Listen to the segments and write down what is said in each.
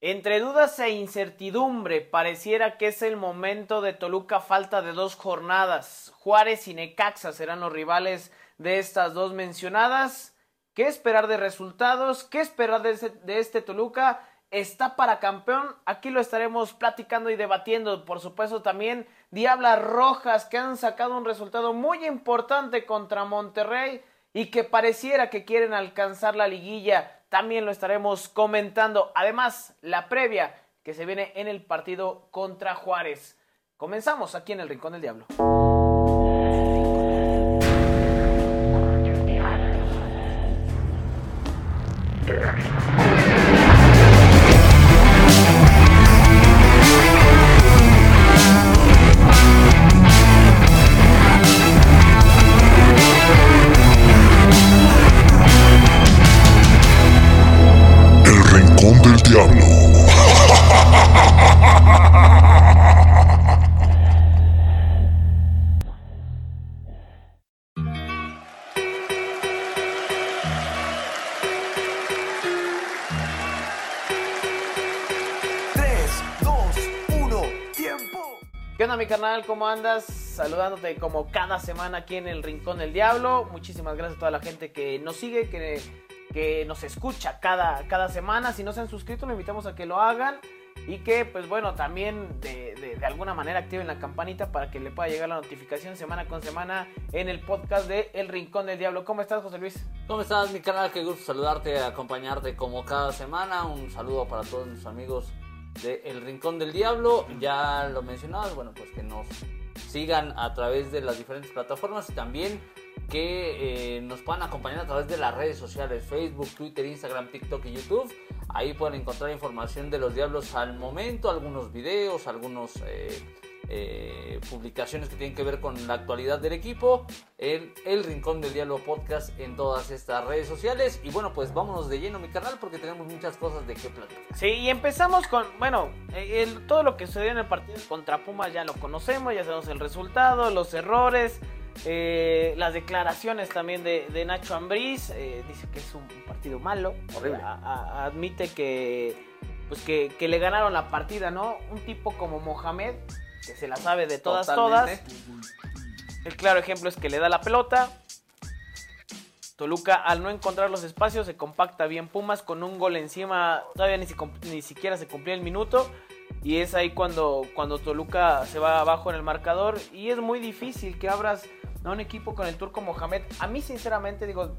Entre dudas e incertidumbre, pareciera que es el momento de Toluca falta de dos jornadas. Juárez y Necaxa serán los rivales de estas dos mencionadas. ¿Qué esperar de resultados? ¿Qué esperar de este, Toluca? ¿Está para campeón? Aquí lo estaremos platicando y debatiendo. Por supuesto también Diablas Rojas que han sacado un resultado muy importante contra Monterrey y que pareciera que quieren alcanzar la liguilla también lo estaremos comentando. Además, la previa que se viene en el partido contra Juárez. Comenzamos aquí en el Rincón del Diablo. ¿Cómo andas? Saludándote como cada semana aquí en el Rincón del Diablo. Muchísimas gracias a toda la gente que nos sigue, que, que nos escucha cada, cada semana. Si no se han suscrito, lo invitamos a que lo hagan. Y que, pues bueno, también de, de, alguna manera activen la campanita para que le pueda llegar la notificación semana con semana en el podcast de El Rincón del Diablo. ¿Cómo estás, José Luis? ¿Cómo estás, mi canal? Qué gusto saludarte, acompañarte como cada semana. Un saludo para todos nuestros amigos de El Rincón del Diablo. Ya lo mencionabas, bueno, pues que nos sigan a través de las diferentes plataformas y también que eh, nos puedan acompañar a través de las redes sociales, Facebook, Twitter, Instagram, TikTok y YouTube. Ahí pueden encontrar información de los Diablos al momento, algunos videos, algunos... Eh, eh, publicaciones que tienen que ver con la actualidad del equipo, el, el Rincón del Diálogo Podcast en todas estas redes sociales. Y bueno, pues vámonos de lleno mi canal porque tenemos muchas cosas de qué platicar. Sí, y empezamos con, bueno, el, todo lo que sucedió en el partido contra Pumas ya lo conocemos, ya sabemos el resultado, los errores. Eh, las declaraciones también de, Nacho Ambriz, eh, dice que es un partido malo, horrible. admite que, pues que, que, le ganaron la partida, ¿no? Un tipo como Mohamed, que se la sabe de todas, todas. El claro ejemplo es que le da la pelota. Toluca, al no encontrar los espacios, se compacta bien Pumas con un gol encima. Todavía ni, ni siquiera se cumplía el minuto. Y es ahí cuando, cuando Toluca se va abajo en el marcador. Y es muy difícil que abras a un equipo con el turco Mohamed. A mí, sinceramente, digo,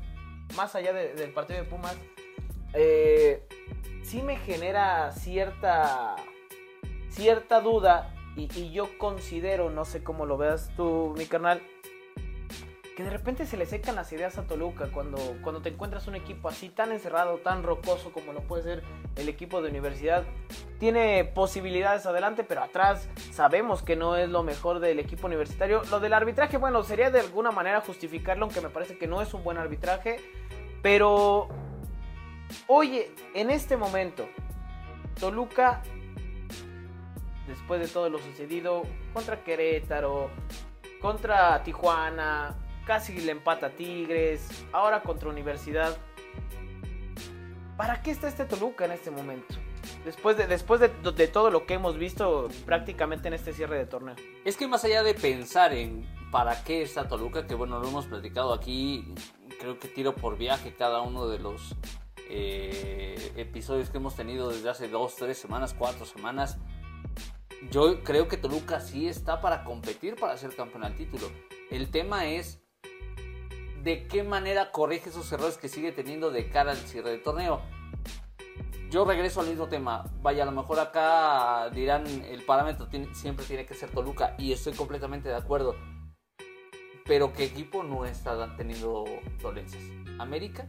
más allá del partido de Pumas, eh, sí me genera cierta, cierta duda y, yo considero, no sé cómo lo veas tú, mi carnal, que de repente se le secan las ideas a Toluca cuando, cuando te encuentras un equipo así tan encerrado, tan rocoso como lo puede ser el equipo de universidad. Tiene posibilidades adelante, pero atrás sabemos que no es lo mejor del equipo universitario. Lo del arbitraje, bueno, sería de alguna manera justificarlo, aunque me parece que no es un buen arbitraje. Pero, oye, en este momento, Toluca después de todo lo sucedido contra Querétaro, contra Tijuana, casi le empata Tigres, ahora contra Universidad. ¿Para qué está este Toluca en este momento? Después, de, después de, todo lo que hemos visto prácticamente en este cierre de torneo. Es que más allá de pensar en para qué está Toluca, que bueno, lo hemos platicado aquí, creo que tiro por viaje cada uno de los eh, episodios que hemos tenido desde hace dos, tres semanas, cuatro semanas yo creo que Toluca sí está para competir para ser campeón al título. El tema es de qué manera corrige esos errores que sigue teniendo de cara al cierre del torneo. Yo regreso al mismo tema. Vaya, a lo mejor acá dirán el parámetro siempre tiene que ser Toluca y estoy completamente de acuerdo. Pero ¿qué equipo no está teniendo dolencias? ¿América?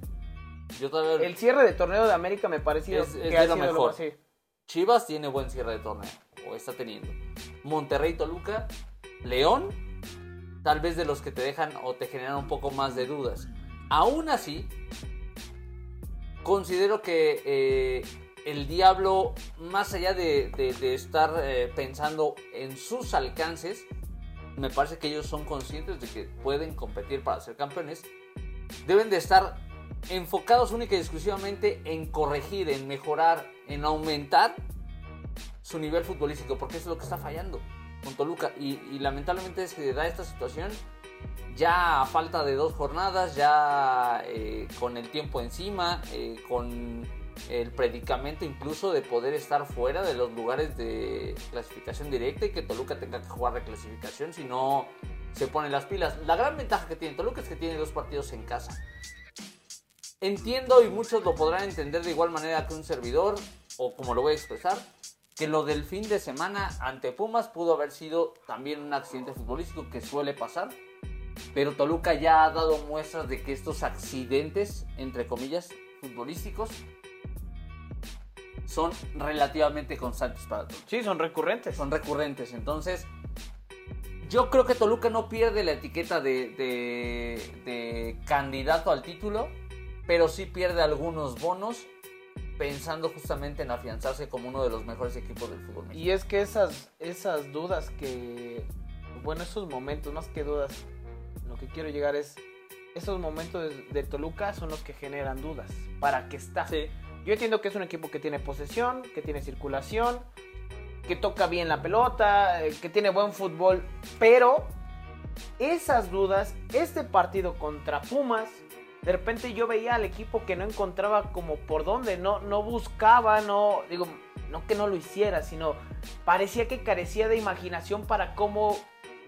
Yo todavía... El cierre de torneo de América me pareció que es lo mejor. Chivas tiene buen cierre de torneo está teniendo. Monterrey, Toluca, León, tal vez de los que te dejan o te generan un poco más de dudas. Aún así, considero que eh, el diablo, más allá de, estar eh, pensando en sus alcances, me parece que ellos son conscientes de que pueden competir para ser campeones. Deben de estar enfocados única y exclusivamente en corregir, en mejorar, en aumentar su nivel futbolístico, porque es lo que está fallando con Toluca. Y, y lamentablemente se da esta situación ya a falta de dos jornadas, ya eh, con el tiempo encima, eh, con el predicamento incluso de poder estar fuera de los lugares de clasificación directa y que Toluca tenga que jugar reclasificación si no se pone las pilas. La gran ventaja que tiene Toluca es que tiene dos partidos en casa. Entiendo y muchos lo podrán entender de igual manera que un servidor, o como lo voy a expresar, que lo del fin de semana ante Pumas pudo haber sido también un accidente futbolístico que suele pasar. Pero Toluca ya ha dado muestras de que estos accidentes, entre comillas, futbolísticos, son relativamente constantes para Toluca. Sí, son recurrentes. Son recurrentes. Entonces, yo creo que Toluca no pierde la etiqueta de, de, de candidato al título, pero sí pierde algunos bonos pensando justamente en afianzarse como uno de los mejores equipos del fútbol mexicano. Y es que esas, esas dudas que, bueno, esos momentos, más que dudas, lo que quiero llegar es, esos momentos de, de Toluca son los que generan dudas. ¿Para qué está? Sí. Yo entiendo que es un equipo que tiene posesión, que tiene circulación, que toca bien la pelota, eh, que tiene buen fútbol, pero esas dudas, este partido contra Pumas, de repente yo veía al equipo que no encontraba como por dónde, no, no buscaba, no, digo, no que no lo hiciera, sino parecía que carecía de imaginación para cómo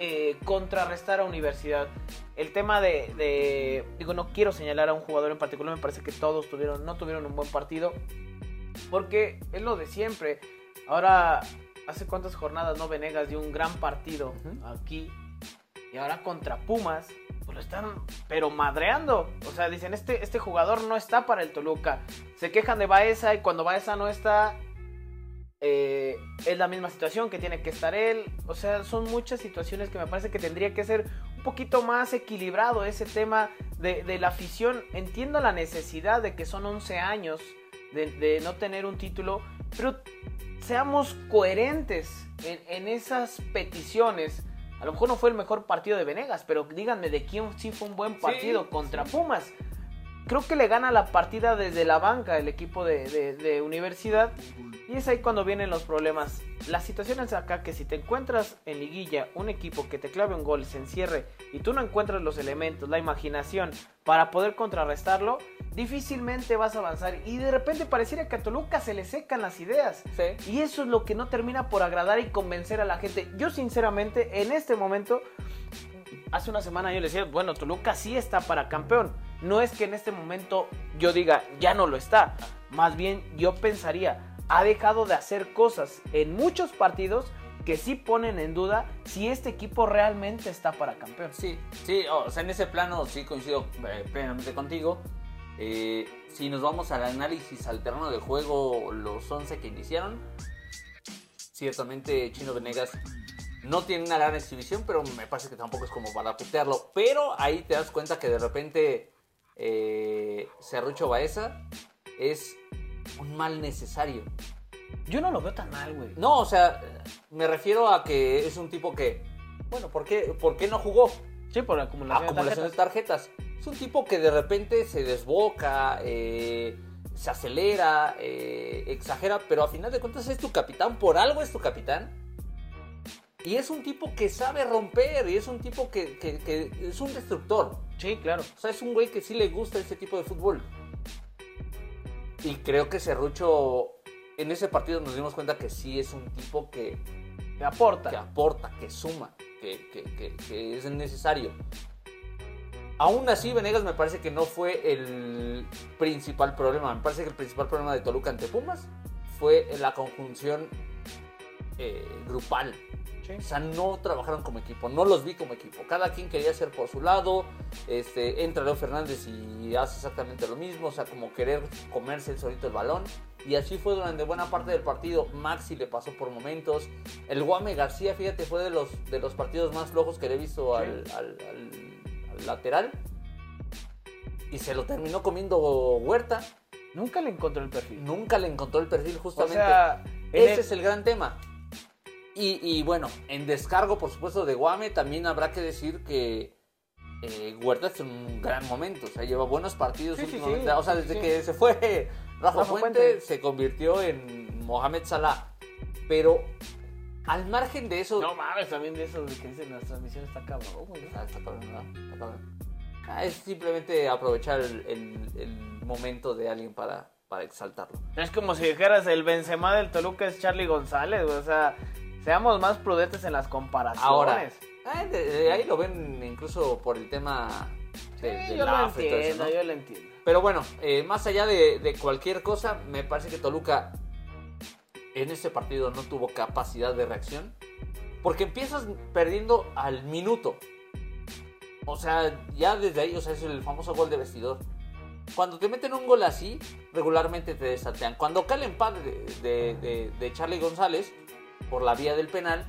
eh, contrarrestar a Universidad. El tema de, de, digo, no quiero señalar a un jugador en particular, me parece que todos tuvieron, no tuvieron un buen partido, porque es lo de siempre. Ahora, hace cuántas jornadas no Venegas dio un gran partido aquí, y ahora contra Pumas, pues lo están, pero madreando. O sea, dicen, este, este jugador no está para el Toluca. Se quejan de Baeza y cuando Baeza no está, eh, es la misma situación que tiene que estar él. O sea, son muchas situaciones que me parece que tendría que ser un poquito más equilibrado ese tema de, la afición. Entiendo la necesidad de que son 11 años de, no tener un título, pero seamos coherentes en, en esas peticiones. A lo mejor no fue el mejor partido de Venegas, pero díganme de quién sí fue un buen partido Sí, contra Pumas. Creo que le gana la partida desde la banca el equipo de, de- de universidad. Y es ahí cuando vienen los problemas. La situación es acá que si te encuentras en liguilla un equipo que te clave un gol, se encierre y tú no encuentras los elementos, la imaginación para poder contrarrestarlo, difícilmente vas a avanzar. Y de repente pareciera que a Toluca se le secan las ideas. Sí. Y eso es lo que no termina por agradar y convencer a la gente. Yo sinceramente en este momento, hace una semana yo le decía, bueno, Toluca sí está para campeón. No es que en este momento yo diga, ya no lo está. Más bien yo pensaría, ha dejado de hacer cosas en muchos partidos que sí ponen en duda si este equipo realmente está para campeón. Sí, sí, o sea, en ese plano sí coincido eh, plenamente contigo. Eh, si nos vamos al análisis al terreno de juego, los 11 que iniciaron, ciertamente Chino Venegas no tiene una gran exhibición, pero me parece que tampoco es como para putearlo. Pero ahí te das cuenta que de repente eh, Cerrucho Baeza es un mal necesario. Yo no lo veo tan mal, güey. No, o sea, me refiero a que es un tipo que, bueno, ¿por qué, por qué no jugó? Sí, por la acumulación, de acumulación de tarjetas. tarjetas. Es un tipo que de repente se desboca, eh, se acelera, eh, exagera, pero a final de cuentas es tu capitán, por algo es tu capitán. Y es un tipo que sabe romper, y es un tipo que, que- que es un destructor. Sí, claro. O sea, es un güey que sí le gusta ese tipo de fútbol. Y creo que Serrucho, en ese partido nos dimos cuenta que sí es un tipo que, aporta. que aporta, que suma, que es necesario. Aún así, Venegas me parece que no fue el principal problema. Me parece que el principal problema de Toluca ante Pumas fue la conjunción eh, grupal. Sí. O sea, no trabajaron como equipo, no los vi como equipo. Cada quien quería ser por su lado. Este, entra Leo Fernández y hace exactamente lo mismo. O sea, como querer comerse el solito el balón. Y así fue durante buena parte del partido. Maxi le pasó por momentos. El Guame García, fíjate, fue de los, de los partidos más flojos que le he visto al, al- al- al lateral. Y se lo terminó comiendo Huerta. Nunca le encontró el perfil. Nunca le encontró el perfil o justamente. sea, en Ese el- es el gran tema. Y, y bueno, en descargo, por supuesto, de Guame, también habrá que decir que eh, Huerta está en un gran momento, o sea, lleva buenos partidos Sí, últimamente. sí, o sea, desde que se fue Rafa, Rafa Puente, Puente. se convirtió en Mohamed Salah. Pero al margen de eso, No mames, también de eso de que dicen las transmisiones está cabrón, güey. Ah, está cabrón, ¿verdad? Está cabrón. Ah, es simplemente aprovechar el, el- el momento de alguien para, para exaltarlo. Es como si dijeras el Benzema del Toluca es Charlie González. O sea, seamos más prudentes en las comparaciones. Ahora, ah, de- de ahí lo ven incluso por el tema de, Sí, del yo lo AFE y todo eso, entiendo, ¿no? yo lo entiendo. Pero bueno, eh, más allá de, de cualquier cosa, me parece que Toluca en este partido no tuvo capacidad de reacción. Porque empiezas perdiendo al minuto. O sea, ya desde ahí, o sea, es el famoso gol de vestidor. Cuando te meten un gol así, regularmente te desatean. Cuando cae el empate de, de, de- de Charlie González por la vía del penal,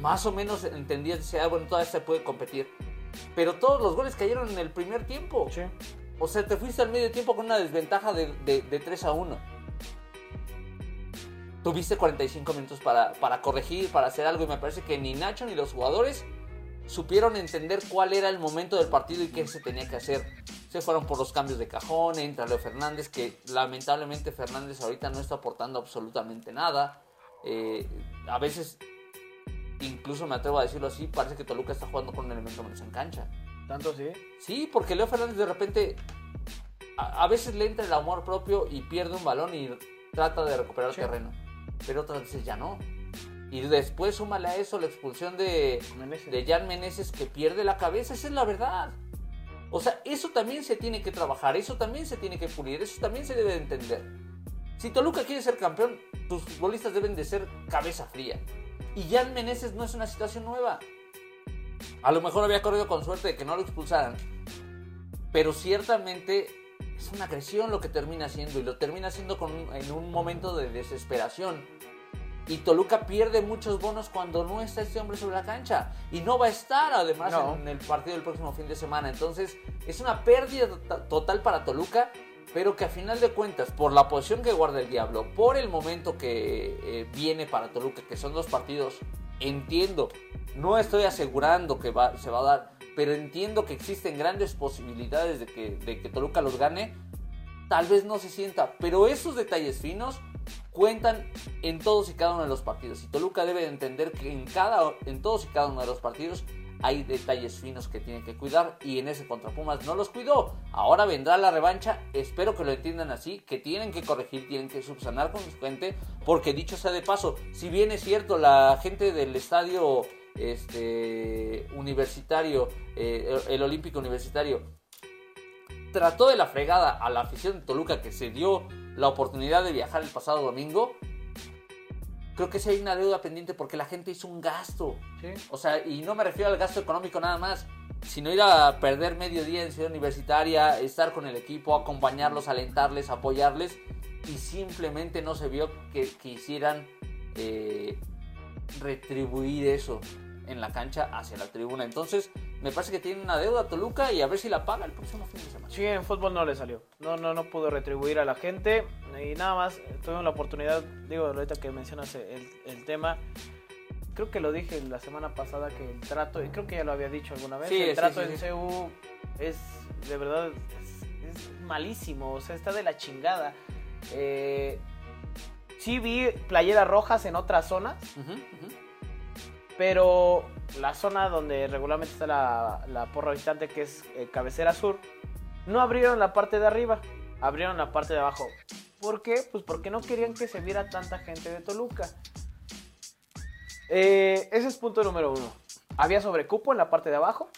más o menos entendías, decía, ah, bueno, todavía se puede competir. Pero todos los goles cayeron en el primer tiempo. Sí. O sea, te fuiste al medio tiempo con una desventaja de, de, de 3 a 1. Tuviste 45 minutos para, para corregir, para hacer algo y me parece que ni Nacho ni los jugadores supieron entender cuál era el momento del partido y qué se tenía que hacer. Se fueron por los cambios de cajón, entra Leo Fernández, que lamentablemente Fernández ahorita no está aportando absolutamente nada. Eh, a veces, incluso me atrevo a decirlo así, parece que Toluca está jugando con un elemento menos en cancha. ¿Tanto sí? Sí, porque Leo Fernández de repente a, a veces le entra el amor propio y pierde un balón y trata de recuperar Sí. terreno. Pero otras veces ya no. Y después súmale a eso la expulsión de, Meneses. de Jan Meneses que pierde la cabeza. Esa es la verdad. O sea, eso también se tiene que trabajar, eso también se tiene que pulir, eso también se debe de entender. Si Toluca quiere ser campeón, tus futbolistas deben de ser cabeza fría. Y Jan Meneses no es una situación nueva. A lo mejor había corrido con suerte de que no lo expulsaran. Pero ciertamente es una agresión lo que termina haciendo. Y lo termina haciendo con, en un momento de desesperación. Y Toluca pierde muchos bonos cuando no está este hombre sobre la cancha. Y no va a estar además No. en el partido del próximo fin de semana. Entonces es una pérdida to- total para Toluca. Pero que a final de cuentas, por la posición que guarda el Diablo, por el momento que eh, viene para Toluca, que son dos partidos, entiendo, no estoy asegurando que va- se va a dar, pero entiendo que existen grandes posibilidades de que, de que Toluca los gane. Tal vez no se sienta, pero esos detalles finos cuentan en todos y cada uno de los partidos. Y Toluca debe de entender que en, cada, en todos y cada uno de los partidos hay detalles finos que tiene que cuidar y en ese contra Pumas no los cuidó. Ahora vendrá la revancha, espero que lo entiendan así, que tienen que corregir, tienen que subsanar con su gente, porque dicho sea de paso, si bien es cierto, la gente del estadio este, universitario, eh, el Olímpico Universitario, trató de la fregada a la afición de Toluca que se dio la oportunidad de viajar el pasado domingo, creo que sí hay una deuda pendiente porque la gente hizo un gasto. Sí. O sea, y no me refiero al gasto económico nada más, sino ir a perder medio día en Ciudad Universitaria, estar con el equipo, acompañarlos, alentarles, apoyarles, y simplemente no se vio que quisieran eh, retribuir eso en la cancha hacia la tribuna. Entonces, me parece que tiene una deuda Toluca y a ver si la paga el próximo fin de semana. Sí, en fútbol no le salió. No, no, no pudo retribuir a la gente. Y nada más, tuvimos la oportunidad, digo, ahorita que mencionas el, el tema, creo que lo dije la semana pasada que el trato, y creo que ya lo había dicho alguna vez, Sí, el sí, trato sí, en. CU es de verdad es, es malísimo, o sea, está de la chingada. Eh, sí vi playeras rojas en otras zonas, Ujú, ujú. Pero la zona donde regularmente está la, la porra visitante, que es eh, cabecera sur, no abrieron la parte de arriba, abrieron la parte de abajo. ¿Por qué? Pues porque no querían que se viera tanta gente de Toluca. Eh, ese es punto número uno. Había sobrecupo en la parte de abajo.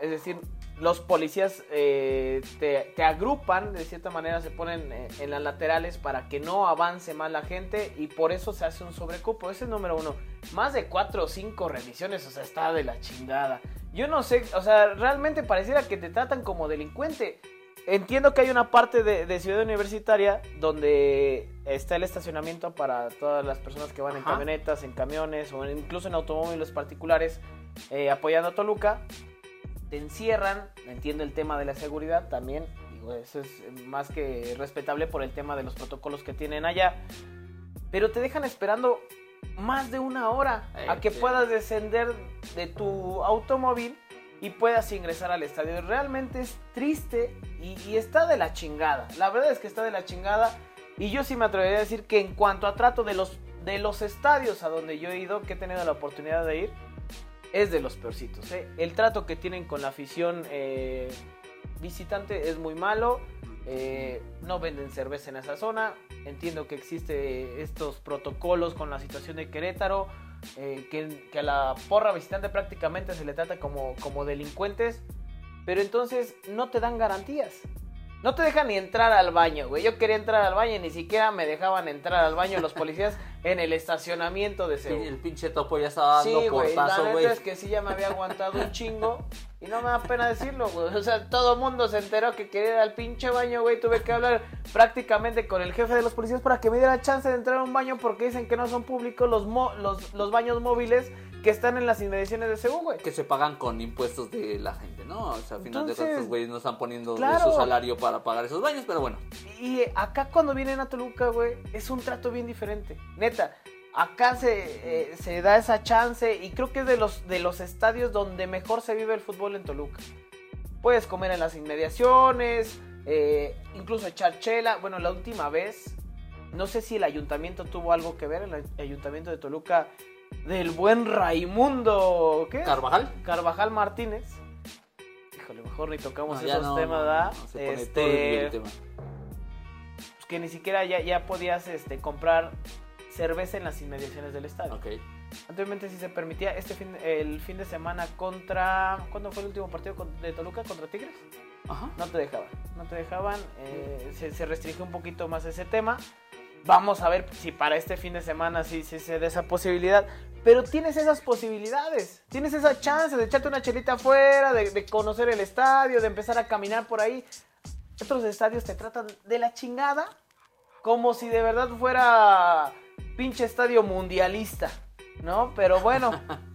Es decir, los policías eh, te, te agrupan, de cierta manera se ponen eh, en las laterales para que no avance más la gente y por eso se hace un sobrecupo. Ese es el número uno. Más de cuatro o cinco revisiones, o sea, está de la chingada. Yo no sé, o sea, realmente pareciera que te tratan como delincuente. Entiendo que hay una parte de, de Ciudad Universitaria donde está el estacionamiento para todas las personas que van en camionetas, en camiones o incluso en automóviles particulares eh, apoyando a Toluca. Te encierran, entiendo el tema de la seguridad también, digo, eso es más que respetable por el tema de los protocolos que tienen allá, pero te dejan esperando más de una hora a que sí. puedas descender de tu automóvil y puedas ingresar al estadio. Realmente es triste y, y está de la chingada. La verdad es que está de la chingada. Y yo sí me atrevería a decir que en cuanto a trato de los, de los estadios a donde yo he ido, que he tenido la oportunidad de ir, es de los peorcitos. ¿eh? El trato que tienen con la afición eh, visitante es muy malo. Eh, no venden cerveza en esa zona. Entiendo que existe estos protocolos con la situación de Querétaro. que, que a la porra visitante prácticamente se le trata como, como delincuentes. Pero entonces no te dan garantías. No te dejan ni entrar al baño, güey. Yo quería entrar al baño y ni siquiera me dejaban entrar al baño los policías en el estacionamiento de Sí, Seúl. el pinche topo ya estaba Sí, dando güey, la neta güey. es que sí ya me había aguantado un chingo y no me da pena decirlo, güey. O sea, todo el mundo se enteró que quería ir al pinche baño, güey. Tuve que hablar prácticamente con el jefe de los policías para que me diera chance de entrar a un baño porque dicen que no son públicos los, mo- los, los baños móviles que están en las inmediaciones de Seúl, güey. Que se pagan con impuestos de la gente, ¿no? O sea, al final de Entonces, cuentas, estos güeyes no están poniendo de su salario para pagar esos baños, pero bueno. Y acá cuando vienen a Toluca, güey, es un trato bien diferente. Neta, acá se, eh, se da esa chance y creo que es de los, de los estadios donde mejor se vive el fútbol en Toluca. Puedes comer en las inmediaciones, eh, incluso echar chela. Bueno, la última vez, no sé si el ayuntamiento tuvo algo que ver, el ay- ayuntamiento de Toluca, del buen Raimundo, ¿qué? ¿Carvajal? Carvajal Martínez. Híjole, mejor ni tocamos No, esos no, temas, no, ¿verdad? no, se pone Este, turbio el tema. pues, que ni siquiera ya, ya podías este, comprar cerveza en las inmediaciones del estadio. Ok. Anteriormente sí se permitía. Este fin, el fin de semana contra. ¿Cuándo fue el último partido de Toluca contra Tigres? Ajá. No te dejaban. No te dejaban. eh, se, se restringió un poquito más ese tema. Vamos a ver si para este fin de semana sí, sí se da esa posibilidad. Pero tienes esas posibilidades. Tienes esa chance de echarte una chelita afuera, de, de conocer el estadio, de empezar a caminar por ahí. Otros estadios te tratan de la chingada. Como si de verdad fuera pinche estadio mundialista. ¿No? Pero bueno.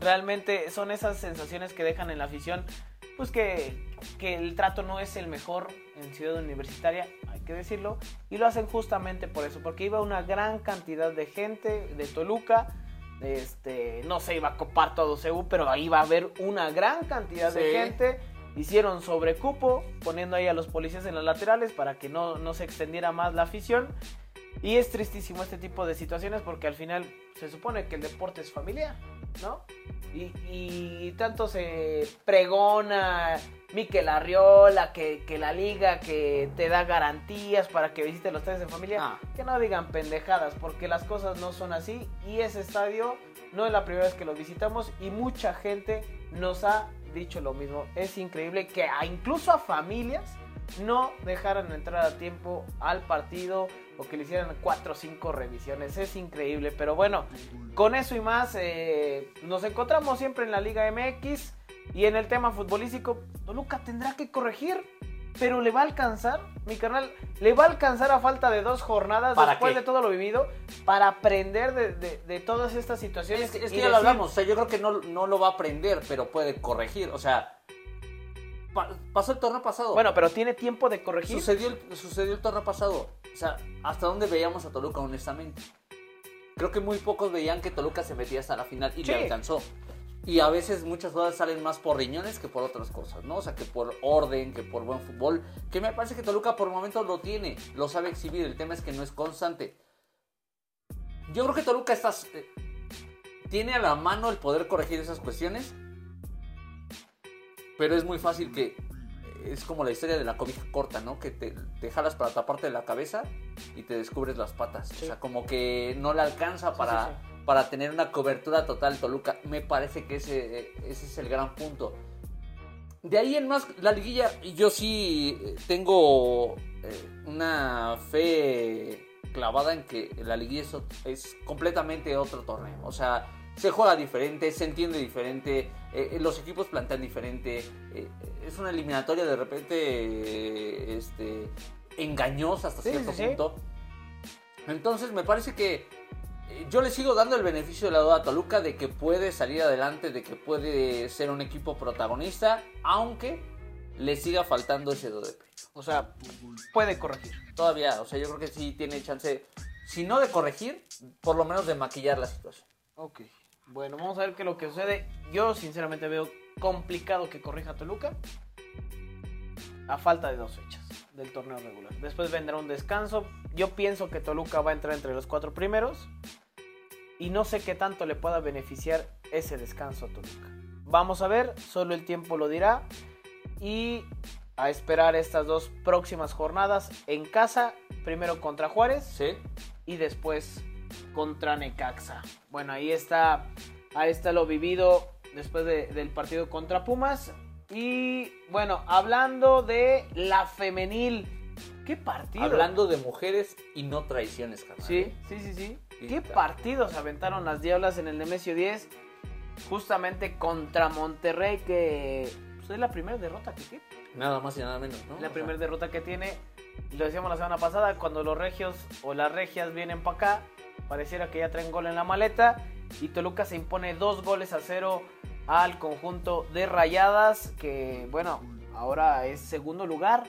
realmente son esas sensaciones que dejan en la afición. Pues que, que el trato no es el mejor en Ciudad Universitaria, hay que decirlo. Y lo hacen justamente por eso, porque iba una gran cantidad de gente de Toluca. Este, no se iba a copar todo Ceú, pero ahí va a haber una gran cantidad de gente. Hicieron sobrecupo, poniendo ahí a los policías en las laterales para que no, no se extendiera más la afición. Y es tristísimo este tipo de situaciones porque al final se supone que el deporte es familiar, ¿no? Y, y tanto se pregona Miquel Arriola, que, que la liga que te da garantías para que visites los estadios en familia, Ah. que no digan pendejadas, porque las cosas no son así. Y ese estadio no es la primera vez que lo visitamos y mucha gente nos ha dicho lo mismo. Es increíble que a- incluso a familias no dejaran entrar a tiempo al partido o que le hicieran cuatro o cinco revisiones. Es increíble, pero bueno, con eso y más eh, nos encontramos siempre en la Liga MX y en el tema futbolístico, Toluca tendrá que corregir. Pero le va a alcanzar, mi carnal, le va a alcanzar a falta de dos jornadas ¿Para después qué? de todo lo vivido para aprender de, de- de todas estas situaciones. Es, que- es y que ya lo hablamos, o sea, yo creo que no, no lo va a aprender, pero puede corregir. O sea, pa- pasó el torneo pasado. Bueno, pero tiene tiempo de corregir. Sucedió el, sucedió el torneo pasado. O sea, ¿hasta dónde veíamos a Toluca, honestamente? Creo que muy pocos veían que Toluca se metía hasta la final y Sí. le alcanzó. Y a veces muchas cosas salen más por riñones que por otras cosas, ¿no? O sea, que por orden, que por buen fútbol. Que me parece que Toluca por momentos lo tiene, lo sabe exhibir. El tema es que no es constante. Yo creo que Toluca está, eh, tiene a la mano el poder corregir esas cuestiones. Pero es muy fácil que es como la historia de la cobija corta, ¿no? Que te, te jalas para taparte la cabeza y te descubres las patas. Sí. O sea, como que no le alcanza para, sí, para tener una cobertura total Toluca. Me parece que ese, ese es el gran punto. De ahí en más, la liguilla, yo sí eh, tengo eh, una fe clavada en que la liguilla es completamente otro torneo. O sea, se juega diferente, se entiende diferente, eh, los equipos plantean diferente. eh, es una eliminatoria de repente eh, este, engañosa hasta Sí, cierto sí, punto. Entonces me parece que eh, yo le sigo dando el beneficio de la duda a Toluca de que puede salir adelante, de que puede ser un equipo protagonista, aunque le siga faltando ese do de pecho. O sea, puede corregir. Todavía, o sea, yo creo que sí tiene chance, si no de corregir, por lo menos de maquillar la situación. Ok. Bueno, vamos a ver qué es lo que sucede. Yo sinceramente veo complicado que corrija Toluca a falta de dos fechas del torneo regular. Después vendrá un descanso. Yo pienso que Toluca va a entrar entre los cuatro primeros y no sé qué tanto le pueda beneficiar ese descanso a Toluca. Vamos a ver, solo el tiempo lo dirá y a esperar estas dos próximas jornadas en casa, primero contra Juárez Sí. y después contra Necaxa. Bueno, ahí está, ahí está lo vivido después de- del partido contra Pumas. Y bueno, hablando de la femenil, ¿qué partido? Hablando de mujeres y no traiciones. Sí, ¿eh? sí, sí, sí. Sí, ¿Qué partidos aventaron las Diablas en el Nemesio 10? Justamente contra Monterrey, que pues, es la primera derrota que tiene. Nada más y nada menos, ¿no? La primera derrota que tiene. Lo decíamos la semana pasada, cuando los regios o las regias vienen para acá, pareciera que ya traen gol en la maleta. Y Toluca se impone dos goles a cero al conjunto de Rayadas, que bueno, ahora es segundo lugar.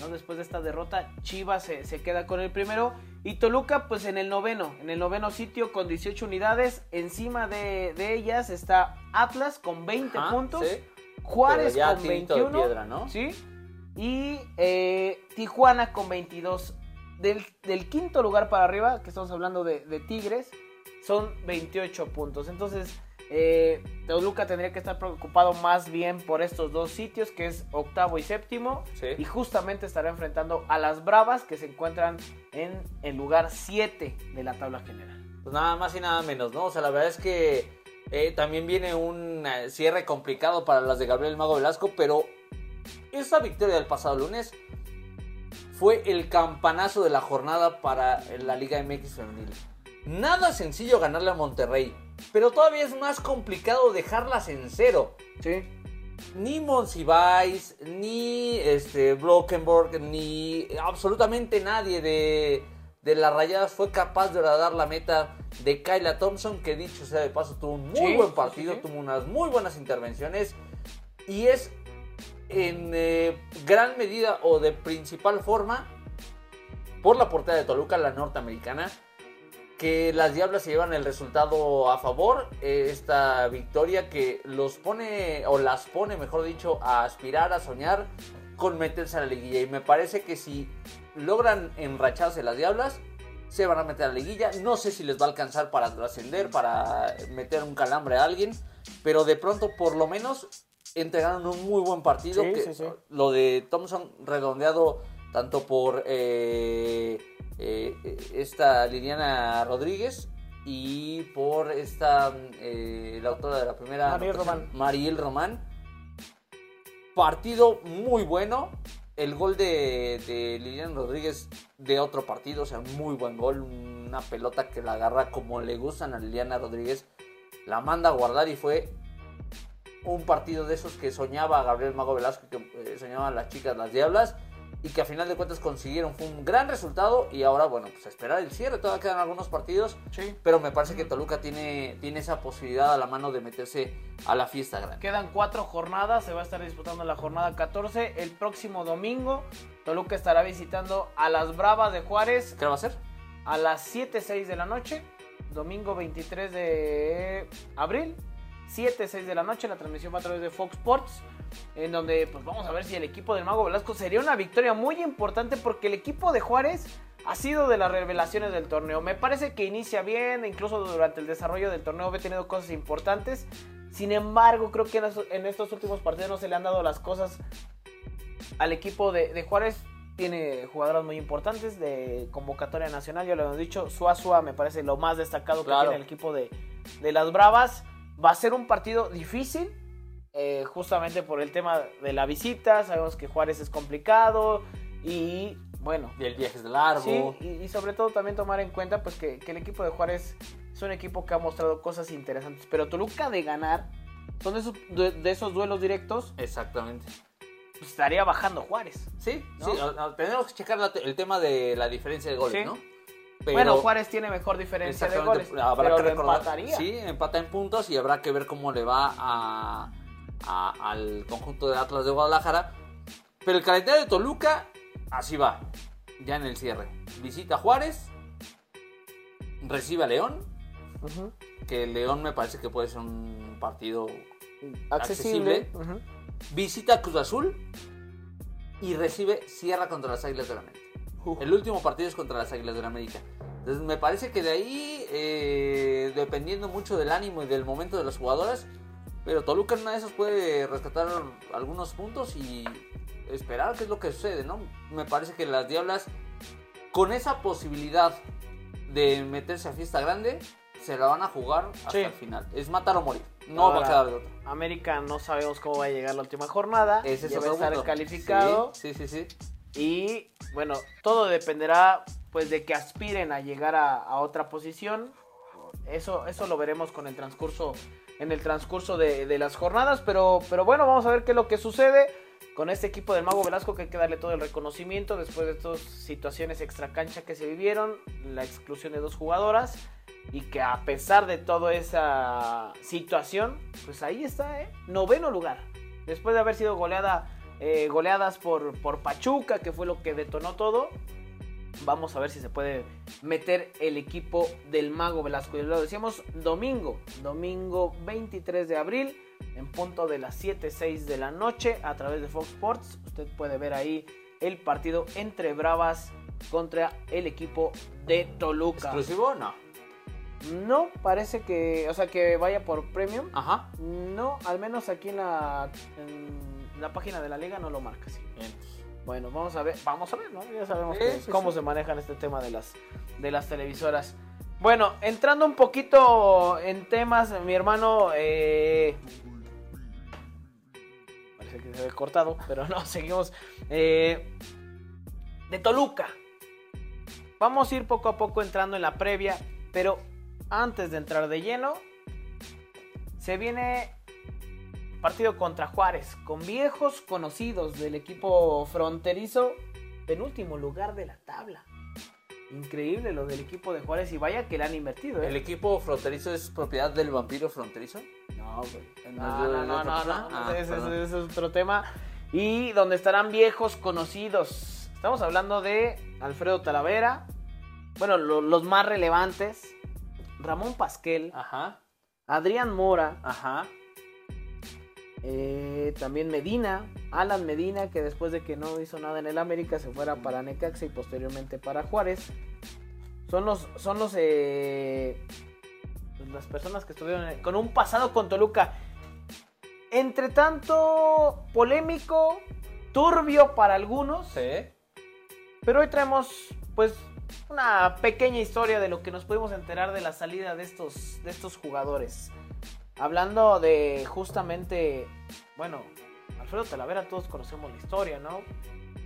¿no? Después de esta derrota, Chivas se, se queda con el primero. Y Toluca, pues en el noveno, en el noveno sitio con 18 unidades. Encima de, de ellas está Atlas con 20 ajá, puntos. sí, Juárez con tirito de 21. piedra, ¿no? ¿Sí? Y eh, Tijuana con 22. Del, del quinto lugar para arriba, que estamos hablando de, de Tigres, son 28 puntos. Entonces, eh, Toluca tendría que estar preocupado más bien por estos dos sitios, que es octavo y séptimo. Sí. Y justamente estará enfrentando a las Bravas, que se encuentran en el lugar 7 de la tabla general. Pues nada más y nada menos, ¿no? O sea, la verdad es que eh, también viene un eh, cierre complicado para las de Gabriel Mago Velasco, pero esa victoria del pasado lunes fue el campanazo de la jornada para la Liga MX femenil. Nada sencillo ganarle a Monterrey, pero todavía es más complicado dejarlas en cero. Sí. Ni Monsiváis, ni este ni absolutamente nadie de, de las rayadas fue capaz de dar la meta de Kyla Thompson, que dicho sea de paso, tuvo un muy Sí, buen partido, sí, sí. tuvo unas muy buenas intervenciones y es en eh, gran medida o de principal forma por la portería de Toluca, la norteamericana, que las Diablas se llevan el resultado a favor. eh, esta victoria que los pone, o las pone, mejor dicho, a aspirar, a soñar con meterse a la liguilla. Y me parece que si logran enracharse las Diablas, se van a meter a la liguilla. No sé si les va a alcanzar para trascender, para meter un calambre a alguien, pero de pronto, por lo menos, entregaron un muy buen partido. Sí, que- sí, sí. Lo de Thompson redondeado tanto por eh, eh, esta Liliana Rodríguez y por esta eh, la autora de la primera Mariel Román. Mariel Román. Partido muy bueno. El gol de, de Liliana Rodríguez de otro partido, o sea, muy buen gol. Una pelota que la agarra como le gustan a Liliana Rodríguez. La manda a guardar y fue un partido de esos que soñaba Gabriel Mago Velasco, que soñaban las chicas, las diablas, y que a final de cuentas consiguieron. Fue un gran resultado y ahora, bueno, pues a esperar el cierre. Todavía quedan algunos partidos, Sí. pero me parece que Toluca tiene, tiene esa posibilidad a la mano de meterse a la fiesta grande. Quedan cuatro jornadas, se va a estar disputando la jornada 14. El próximo domingo, Toluca estará visitando a las Bravas de Juárez ¿Qué va a ser? a las 7.06 de la noche. Domingo 23 de abril, 7.06 de la noche. La transmisión va a través de Fox Sports. En donde pues vamos a ver si el equipo del Mago Velasco sería una victoria muy importante porque el equipo de Juárez ha sido de las revelaciones del torneo. Me parece que inicia bien, incluso durante el desarrollo del torneo ha tenido cosas importantes. Sin embargo, creo que en estos, en estos últimos partidos no se le han dado las cosas al equipo de, de Juárez. Tiene jugadoras muy importantes de convocatoria nacional, ya lo hemos dicho. Suazua me parece lo más destacado Claro. que tiene el equipo de, de las Bravas. Va a ser un partido difícil, eh, justamente por el tema de la visita. Sabemos que Juárez es complicado y bueno, Y el viaje es largo. Sí, y, y sobre todo también tomar en cuenta pues que, que el equipo de Juárez es un equipo que ha mostrado cosas interesantes. Pero Toluca de ganar, son de esos, de, de esos duelos directos, Exactamente. pues, estaría bajando Juárez. Sí, ¿No? sí, tenemos que checar la- el tema de la diferencia de goles, Sí. ¿no? Pero- bueno, Juárez tiene mejor diferencia de goles, habrá pero que recordar- empataría. Sí, empata en puntos y habrá que ver cómo le va a, a- al conjunto de Atlas de Guadalajara. Pero el calendario de Toluca, así va, ya en el cierre. Visita a Juárez, recibe a León, que León me parece que puede ser un partido accesible. accesible. Visita Cruz Azul y recibe, cierra contra las Águilas del América. Uf. El último partido es contra las Águilas del América. Entonces me parece que de ahí, eh, dependiendo mucho del ánimo y del momento de las jugadoras, pero Toluca en una de esas puede rescatar algunos puntos y esperar qué es lo que sucede, ¿no? Me parece que las Diablas, con esa posibilidad de meterse a fiesta grande, se la van a jugar hasta Sí. el final. Es matar o morir. No Ahora, va a quedar de otra. América no sabemos cómo va a llegar la última jornada. Ese es va a estar calificado. Sí, sí, sí. sí. Y bueno, todo dependerá pues de que aspiren a llegar a, a otra posición. Eso, eso lo veremos con el transcurso, en el transcurso de, de las jornadas. Pero, pero bueno, vamos a ver qué es lo que sucede con este equipo del Mago Velasco que hay que darle todo el reconocimiento después de estas situaciones extracancha que se vivieron, la exclusión de dos jugadoras y que a pesar de toda esa situación, pues ahí está, ¿eh? noveno lugar. Después de haber sido goleada, eh, goleadas por, por Pachuca, que fue lo que detonó todo, vamos a ver si se puede meter el equipo del Mago Velasco. Y lo decíamos domingo, domingo 23 de abril, en punto de las 7, 6 de la noche, a través de Fox Sports. Usted puede ver ahí el partido entre Bravas contra el equipo de Toluca. ¿Exclusivo? No. No parece que, o sea, que vaya por premium. Ajá. No, al menos aquí en la, en la página de la liga no lo marca así. Bueno, vamos a ver, vamos a ver, ¿no? Ya sabemos Sí, que- sí, cómo sí. se manejan este tema de las, de las televisoras. Bueno, entrando un poquito en temas, mi hermano, eh, parece que se ve cortado, pero no, seguimos. Eh, de Toluca. Vamos a ir poco a poco entrando en la previa, pero antes de entrar de lleno, se viene partido contra Juárez, con viejos conocidos del equipo fronterizo, penúltimo lugar de la tabla. Increíble lo del equipo de Juárez y vaya que le han invertido, ¿eh? ¿El equipo fronterizo es propiedad del vampiro fronterizo? No, güey. ¿No No, no, no? Ah, ese, ese- perdón. ese es otro tema. Y donde estarán viejos conocidos. Estamos hablando de Alfredo Talavera. Bueno, lo- los más relevantes. Ramón Pasquel. Ajá, Adrián Mora. ajá. Eh, también Medina. Alan Medina, que después de que no hizo nada en el América, se fuera para Necaxa y posteriormente para Juárez. Son los, son los, eh, las personas que estuvieron en- con un pasado con Toluca. Entre tanto polémico, turbio para algunos, Sí. pero hoy traemos pues una pequeña historia de lo que nos pudimos enterar de la salida de estos, de estos jugadores. Hablando de justamente, bueno, Alfredo Talavera, todos conocemos la historia, ¿no?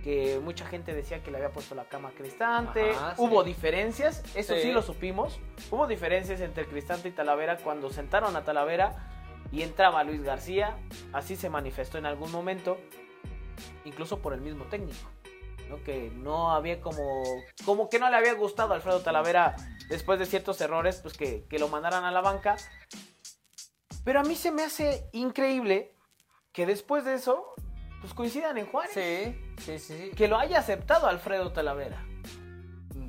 Que mucha gente decía que le había puesto la cama a Cristante. Ajá, sí. Hubo diferencias, eso sí. Sí. lo supimos. Hubo diferencias entre Cristante y Talavera cuando sentaron a Talavera y entraba Luis García. Así se manifestó en algún momento, incluso por el mismo técnico. ¿no? Que no había como. Como que no le había gustado a Alfredo Talavera después de ciertos errores, pues que, que lo mandaran a la banca. Pero a mí se me hace increíble que después de eso, pues coincidan en Juárez. Sí, sí, sí. sí. Que lo haya aceptado Alfredo Talavera.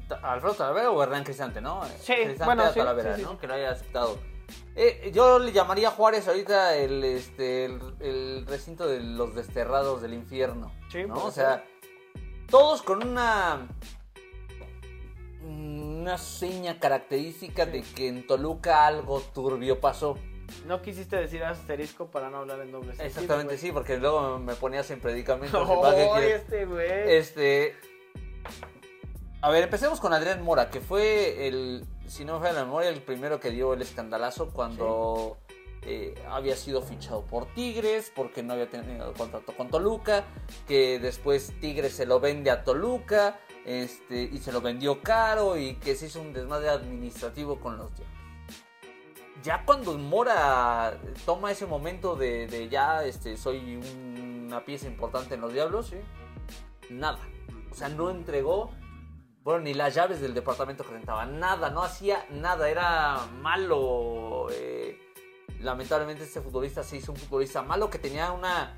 Ta- Alfredo Talavera o Hernán Cristante, ¿no? Sí, Cristante bueno, a sí, Talavera, sí. ¿no? Que lo haya aceptado. Eh, yo le llamaría a Juárez ahorita el, este, el, el recinto de los desterrados del infierno. Sí, ¿no? puede O sea, todos con una una seña característica Sí. de que en Toluca algo turbio pasó. No quisiste decir asterisco para no hablar en doble sentido. Exactamente, sí, porque luego me ponías en ¿para qué quieres? este güey. Este. A ver, empecemos con Adrián Mora, que fue el, si no me falla la memoria, el primero que dio el escandalazo cuando eh, había sido fichado por Tigres, porque no había tenido contrato con Toluca, que después Tigres se lo vende a Toluca, este, y se lo vendió caro, y que se hizo un desmadre administrativo con los. Ya cuando Mora toma ese momento de, de ya este, soy un- una pieza importante en los Diablos, nada. O sea, no entregó, bueno, ni las llaves del departamento que rentaba, nada, no hacía nada, era malo. eh, lamentablemente este futbolista se hizo un futbolista malo que tenía una,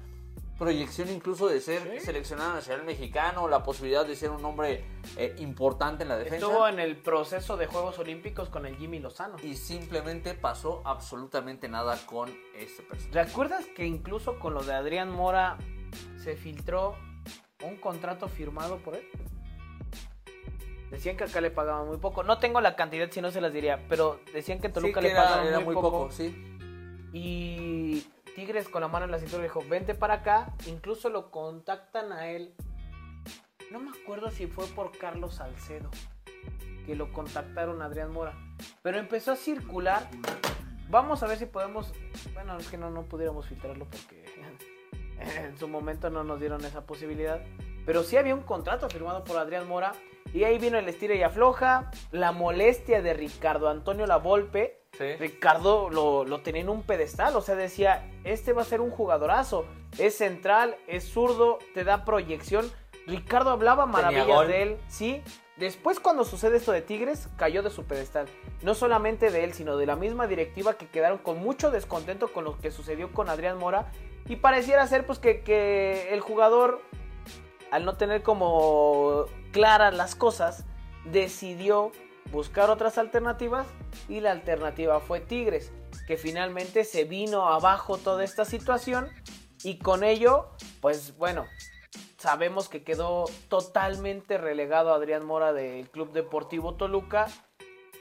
proyección incluso de ser seleccionado nacional mexicano, la posibilidad de ser un hombre eh, importante en la defensa. Estuvo en el proceso de Juegos Olímpicos con el Jimmy Lozano. Y simplemente pasó absolutamente nada con este personaje. ¿Recuerdas que incluso con lo de Adrián Mora se filtró un contrato firmado por él? Decían que acá le pagaban muy poco. No tengo la cantidad, si no se las diría, pero decían que Toluca Sí, que le era- pagaban era muy, poco. sí. Y Tigres con la mano en la cintura dijo, vente para acá. Incluso lo contactan a él. No me acuerdo si fue por Carlos Salcedo que lo contactaron a Adrián Mora. Pero empezó a circular. Vamos a ver si podemos... Bueno, es que no, no pudiéramos filtrarlo porque en su momento no nos dieron esa posibilidad. Pero sí había un contrato firmado por Adrián Mora. Y ahí vino el estira y afloja. La molestia de Ricardo Antonio Lavolpe. Sí. Ricardo lo, lo tenía en un pedestal, o sea, decía, este va a ser un jugadorazo, es central, es zurdo, te da proyección. Ricardo hablaba maravillas de él, sí. Después cuando sucede esto de Tigres, cayó de su pedestal. No solamente de él, sino de la misma directiva que quedaron con mucho descontento con lo que sucedió con Adrián Mora. Y pareciera ser pues que, que el jugador, al no tener como claras las cosas, decidió buscar otras alternativas y la alternativa fue Tigres, que finalmente se vino abajo toda esta situación y con ello, pues bueno, sabemos que quedó totalmente relegado Adrián Mora del Club Deportivo Toluca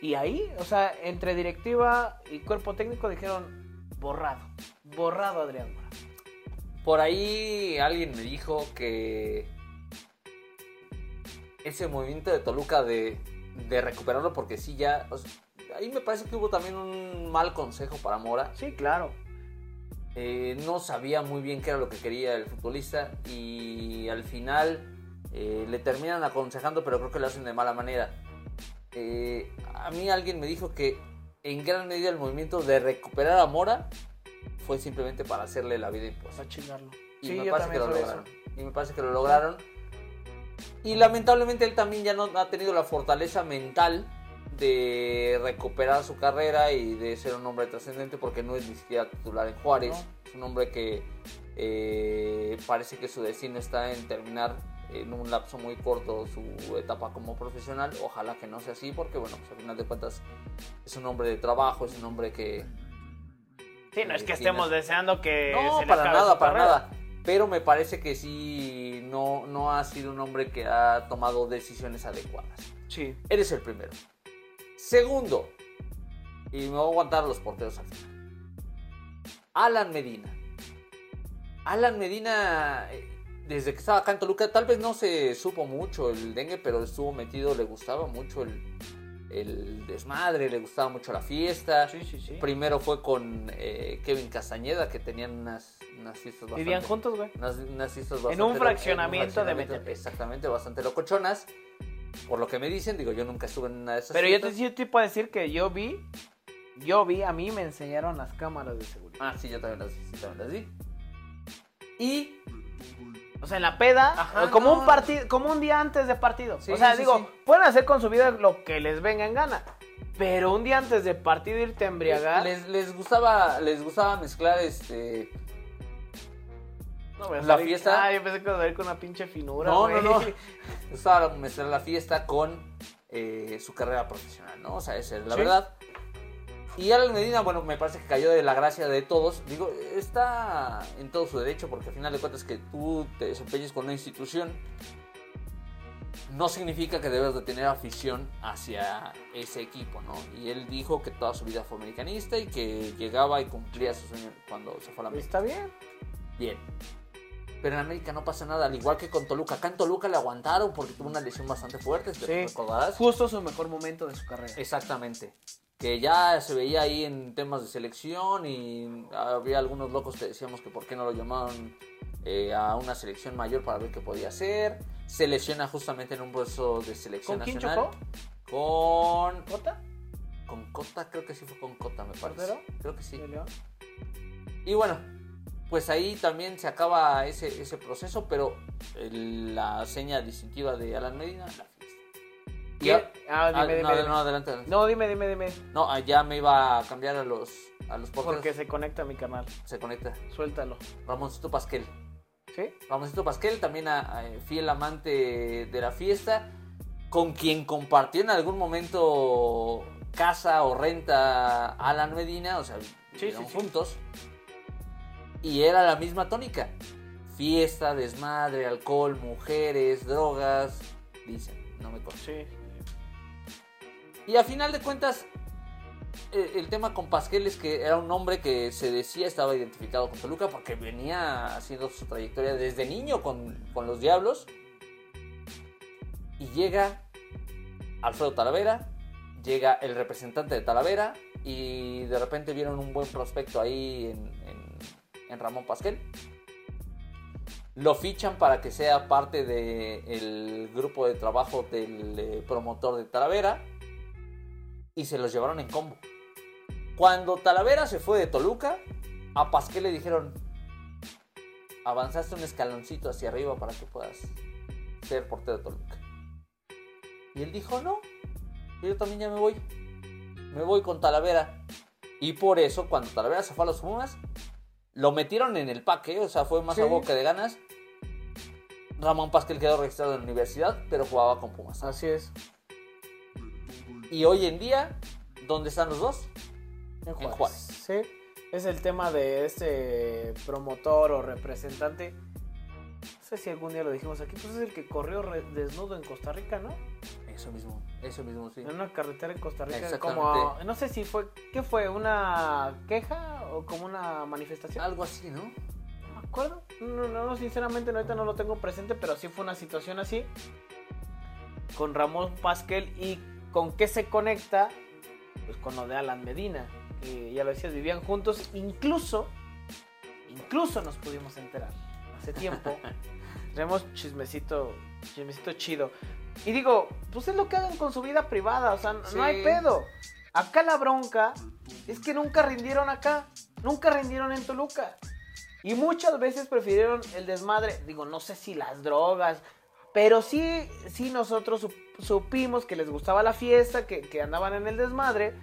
y ahí, o sea, entre directiva y cuerpo técnico dijeron borrado, borrado Adrián Mora. Por ahí alguien me dijo que ese movimiento de Toluca de, de recuperarlo, porque sí ya. o sea, ahí me parece que hubo también un mal consejo para Mora. Sí, claro. Eh, no sabía muy bien qué era lo que quería el futbolista y al final eh, le terminan aconsejando, pero creo que lo hacen de mala manera. Eh, a mí alguien me dijo que en gran medida el movimiento de recuperar a Mora fue simplemente para hacerle la vida imposible. Para chingarlo. Y sí, me yo parece que lo lograron. Y me parece que lo lograron. Y lamentablemente él también ya no ha tenido la fortaleza mental de recuperar su carrera y de ser un hombre trascendente porque no es ni siquiera titular en Juárez. No. Es un hombre que eh, parece que su destino está en terminar en un lapso muy corto su etapa como profesional. Ojalá que no sea así porque, bueno, pues, al final de cuentas es un hombre de trabajo, es un hombre que, Sí, no es que estemos deseando que no, se le para nada, para carrera. nada. Pero me parece que sí, no, no ha sido un hombre que ha tomado decisiones adecuadas. Sí. Eres el primero. Segundo, y me voy a aguantar los porteros al final. Alan Medina. Alan Medina, eh, desde que estaba acá en Toluca, tal vez no se supo mucho el dengue, pero estuvo metido, le gustaba mucho el, el desmadre, le gustaba mucho la fiesta. Sí, sí, sí. Primero fue con eh, Kevin Castañeda, que tenían unas, unas fiestas bastante... Vivían juntos, güey. unas- unas fiestas En bastante un lo- fraccionamiento de fraccionamiento, Metepec. Exactamente, bastante locochonas. Por lo que me dicen, digo, yo nunca estuve en una de esas Pero yo te, sí te puedo decir que yo vi, yo vi, a mí me enseñaron las cámaras de seguridad. Ah, sí, yo también las sí, también las vi. Y O sea, en la peda, Ajá, como no. un partido, como un día antes de partido. Sí, o sea, sí, digo, sí. pueden hacer con su vida lo que les venga en gana. Pero un día antes de partido irte a embriagar. les, les gustaba les gustaba mezclar este no, la fiesta- Ah, yo pensé que iba a con una pinche finura. No, güey. no, no. les gustaba mezclar la fiesta con eh, su carrera profesional, ¿no? O sea, esa es la verdad. Y Alan Medina, bueno, me parece que cayó de la gracia de todos. Digo, está en todo su derecho porque al final de cuentas que tú te desempeñes con una institución no significa que debes de tener afición hacia ese equipo, ¿no? Y él dijo que toda su vida fue americanista y que llegaba y cumplía su sueño cuando se fue a la América. Está bien. Bien. Pero en América no pasa nada, al igual que con Toluca. Acá en Toluca le aguantaron porque tuvo una lesión bastante fuerte, ¿te Sí. recordarás? Justo su mejor momento de su carrera. Exactamente. Que ya se veía ahí en temas de selección y había algunos locos que decíamos que por qué no lo llamaban eh, a una selección mayor para ver qué podía hacer. Se lesiona justamente en un proceso de selección ¿Con quién nacional. chocó? Con ¿Cota? con Cota, creo que sí fue con Cota, me parece. ¿Portero? Creo que sí. Y bueno, pues ahí también se acaba ese, ese proceso, pero el- la seña distintiva de Alan Medina, la fiesta. Y ¿Qué? a- Ah, ah, dime, no, dime. no, adelante, adelante. No, dime, dime, dime. No, allá me iba a cambiar a los, a los porteros. Porque se conecta a mi canal. Se conecta. Suéltalo. Ramoncito Pasquel. ¿Sí? Ramoncito Pasquel, también a- a, eh, fiel amante de la fiesta, con quien compartió en algún momento casa o renta Alan Medina, o sea, sí, sí. juntos. Y era la misma tónica. Fiesta, desmadre, alcohol, mujeres, drogas, dicen, no me consta. Y a final de cuentas, eh, el tema con Pasquel es que era un hombre que se decía estaba identificado con Toluca porque venía haciendo su trayectoria desde niño con, con los Diablos. Y llega Alfredo Talavera, llega el representante de Talavera y de repente vieron un buen prospecto ahí en, en- en Ramón Pasquel. Lo fichan para que sea parte del grupo de trabajo del eh, promotor de Talavera y se los llevaron en combo. Cuando Talavera se fue de Toluca, a Pasquel le dijeron, avanzaste un escaloncito hacia arriba para que puedas ser portero de Toluca. Y él dijo, no, yo también ya me voy. Me voy con Talavera. Y por eso, cuando Talavera se fue a los Pumas, lo metieron en el paque, o sea, fue más Sí. a boca de ganas. Ramón Pasquel quedó registrado en la universidad, pero jugaba con Pumas. Así es. Y hoy en día, ¿dónde están los dos? En Juárez. Juárez. Sí. Es el tema de este promotor o representante. No sé si algún día lo dijimos aquí. Pues es el que corrió desnudo en Costa Rica, ¿no? Eso mismo, eso mismo, sí. En una carretera en Costa Rica. Como, no sé si fue, ¿qué fue? ¿Una queja o como una manifestación? Algo así, ¿no? No me acuerdo. No, no, no, sinceramente ahorita no lo tengo presente, pero sí fue una situación así. Con Ramón Pasquel y con qué se conecta, pues con lo de Alan Medina, que ya lo decías, vivían juntos, incluso, incluso nos pudimos enterar hace tiempo. Tenemos chismecito, chismecito chido. Y digo, pues es lo que hagan con su vida privada, o sea, Sí. no hay pedo. Acá la bronca es que nunca rindieron acá, nunca rindieron en Toluca. Y muchas veces prefirieron el desmadre, digo, no sé si las drogas, pero sí, sí nosotros supimos que les gustaba la fiesta, que, que andaban en el desmadre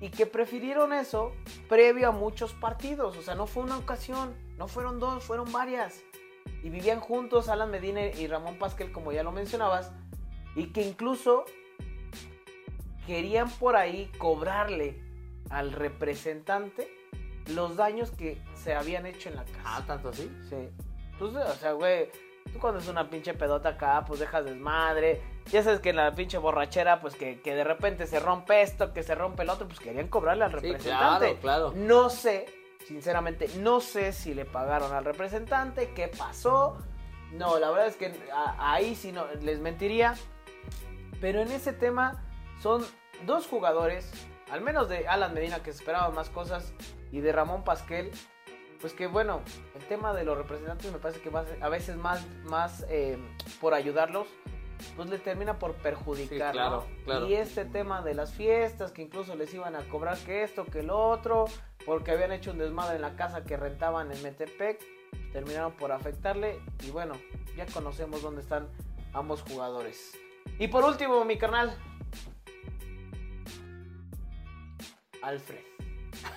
y que prefirieron eso previo a muchos partidos. O sea, no fue una ocasión, no fueron dos, fueron varias. Y vivían juntos Alan Medina y Ramón Pasquel, como ya lo mencionabas, y que incluso querían por ahí cobrarle al representante los daños que se habían hecho en la casa. Ah, tanto así. Sí. Pues, o sea, güey, tú cuando es una pinche pedota acá, pues dejas desmadre. Ya sabes que en la pinche borrachera, pues que, que de repente se rompe esto, que se rompe el otro, pues querían cobrarle al Sí, representante. claro, claro. No sé, sinceramente, no sé si le pagaron al representante, qué pasó. No, la verdad es que a- ahí sí no les mentiría. Pero en ese tema son dos jugadores, al menos de Alan Medina que se esperaban más cosas y de Ramón Pasquel, pues que bueno, el tema de los representantes me parece que más- a veces más, más eh, por ayudarlos, pues le termina por perjudicar. Sí, claro, ¿no? claro. Y este tema de las fiestas, que incluso les iban a cobrar que esto, que lo otro, porque habían hecho un desmadre en la casa que rentaban en Metepec, terminaron por afectarle. Y bueno, ya conocemos dónde están ambos jugadores. Y por último, mi carnal. Alfred.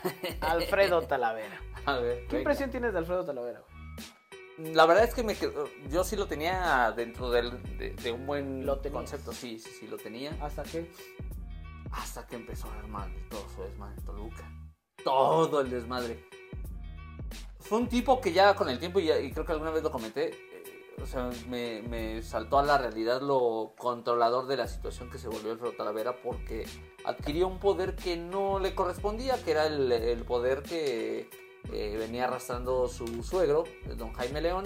Alfredo Talavera. A ver, ¿Qué venga. impresión tienes de Alfredo Talavera? La verdad es que me quedó- yo sí lo tenía dentro del- de, de un buen Lo concepto, sí, sí, sí lo tenía. ¿Hasta qué? Hasta que empezó a armar todo su desmadre en Toluca. Todo el desmadre. Fue un tipo que ya con el tiempo, y, ya- y creo que alguna vez lo comenté, eh, o sea, me, me saltó a la realidad lo controlador de la situación que se volvió Alfredo Talavera porque adquirió un poder que no le correspondía, que era el, el poder que eh, venía arrastrando su suegro, don Jaime León.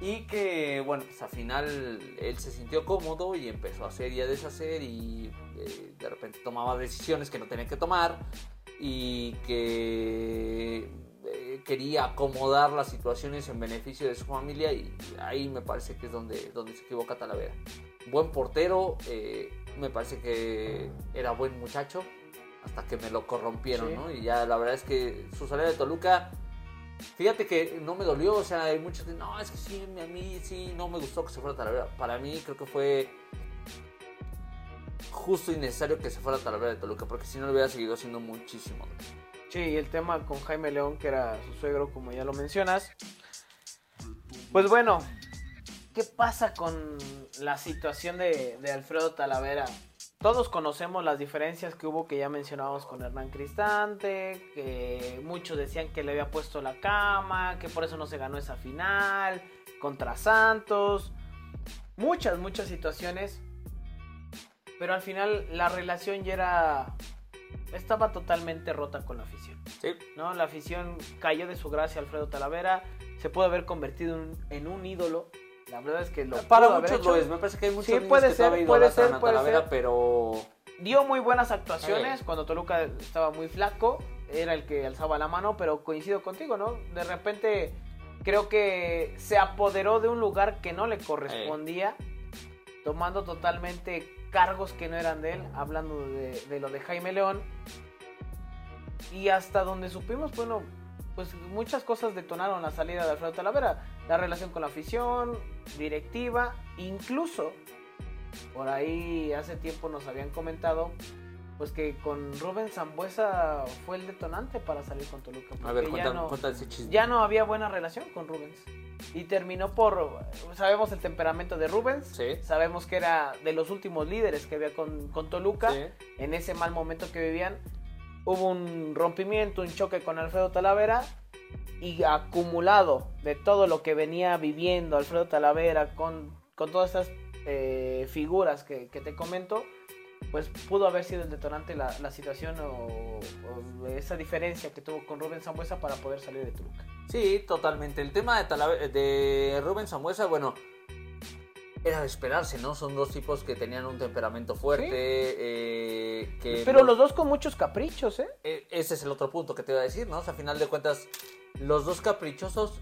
Y que, bueno, pues al final él se sintió cómodo y empezó a hacer y a deshacer y eh, de repente tomaba decisiones que no tenía que tomar y que eh, quería acomodar las situaciones en beneficio de su familia y ahí me parece que es donde, donde se equivoca Talavera. Buen portero, eh, me parece que era buen muchacho hasta que me lo corrompieron, Sí. ¿no? Y ya la verdad es que su salida de Toluca Fíjate que no me dolió, o sea, hay muchos que no, es que sí, a mí sí, no me gustó que se fuera Talavera. Para mí creo que fue justo y necesario que se fuera Talavera de Toluca, porque si no le hubiera seguido haciendo muchísimo. Sí, y el tema con Jaime León, que era su suegro, como ya lo mencionas. Pues bueno, ¿qué pasa con la situación de, de Alfredo Talavera? Todos conocemos las diferencias que hubo que ya mencionábamos con Hernán Cristante, que muchos decían que le había puesto la cama, que por eso no se ganó esa final, contra Santos, muchas, muchas situaciones, pero al final la relación ya era, estaba totalmente rota con la afición. Sí. ¿no? La afición cayó de su gracia Alfredo Talavera, se pudo haber convertido en, en un ídolo. La verdad es que lo Para pudo haber muchos hecho. lo es. Me parece que hay muchos Sí, puede que ser, puede ser, puede Talavera, ser. pero Dio muy buenas actuaciones cuando Toluca estaba muy flaco, era el que alzaba la mano, pero coincido contigo, ¿no? De repente creo que se apoderó de un lugar que no le correspondía, tomando totalmente cargos que no eran de él, hablando de, de lo de Jaime León. Y hasta donde supimos, bueno, pues muchas cosas detonaron la salida de Alfredo Talavera. La relación con la afición, directiva, incluso por ahí hace tiempo nos habían comentado pues que con Rubén Zambuesa fue el detonante para salir con Toluca. a ver, ya no- cuenta ese chisme. ya no había buena relación con Rubens. Y terminó por. Sabemos el temperamento de Rubens. Sí. Sabemos que era de los últimos líderes que había con, con Toluca. Sí. En ese mal momento que vivían. Hubo un rompimiento, un choque con Alfredo Talavera. Y acumulado de todo lo que venía viviendo Alfredo Talavera con, con todas estas eh, figuras que, que te comento, pues pudo haber sido el detonante la, la situación o, esa diferencia que tuvo con Rubén Zambuesa para poder salir de Toluca. Sí, totalmente. El tema de, Talave- de Rubén Samuesa, bueno, era de esperarse, ¿no? Son dos tipos que tenían un temperamento fuerte. eh, que Pero los dos con muchos caprichos, ¿eh? eh, ese es el otro punto que te iba a decir, ¿no? O sea, a final de cuentas, los dos caprichosos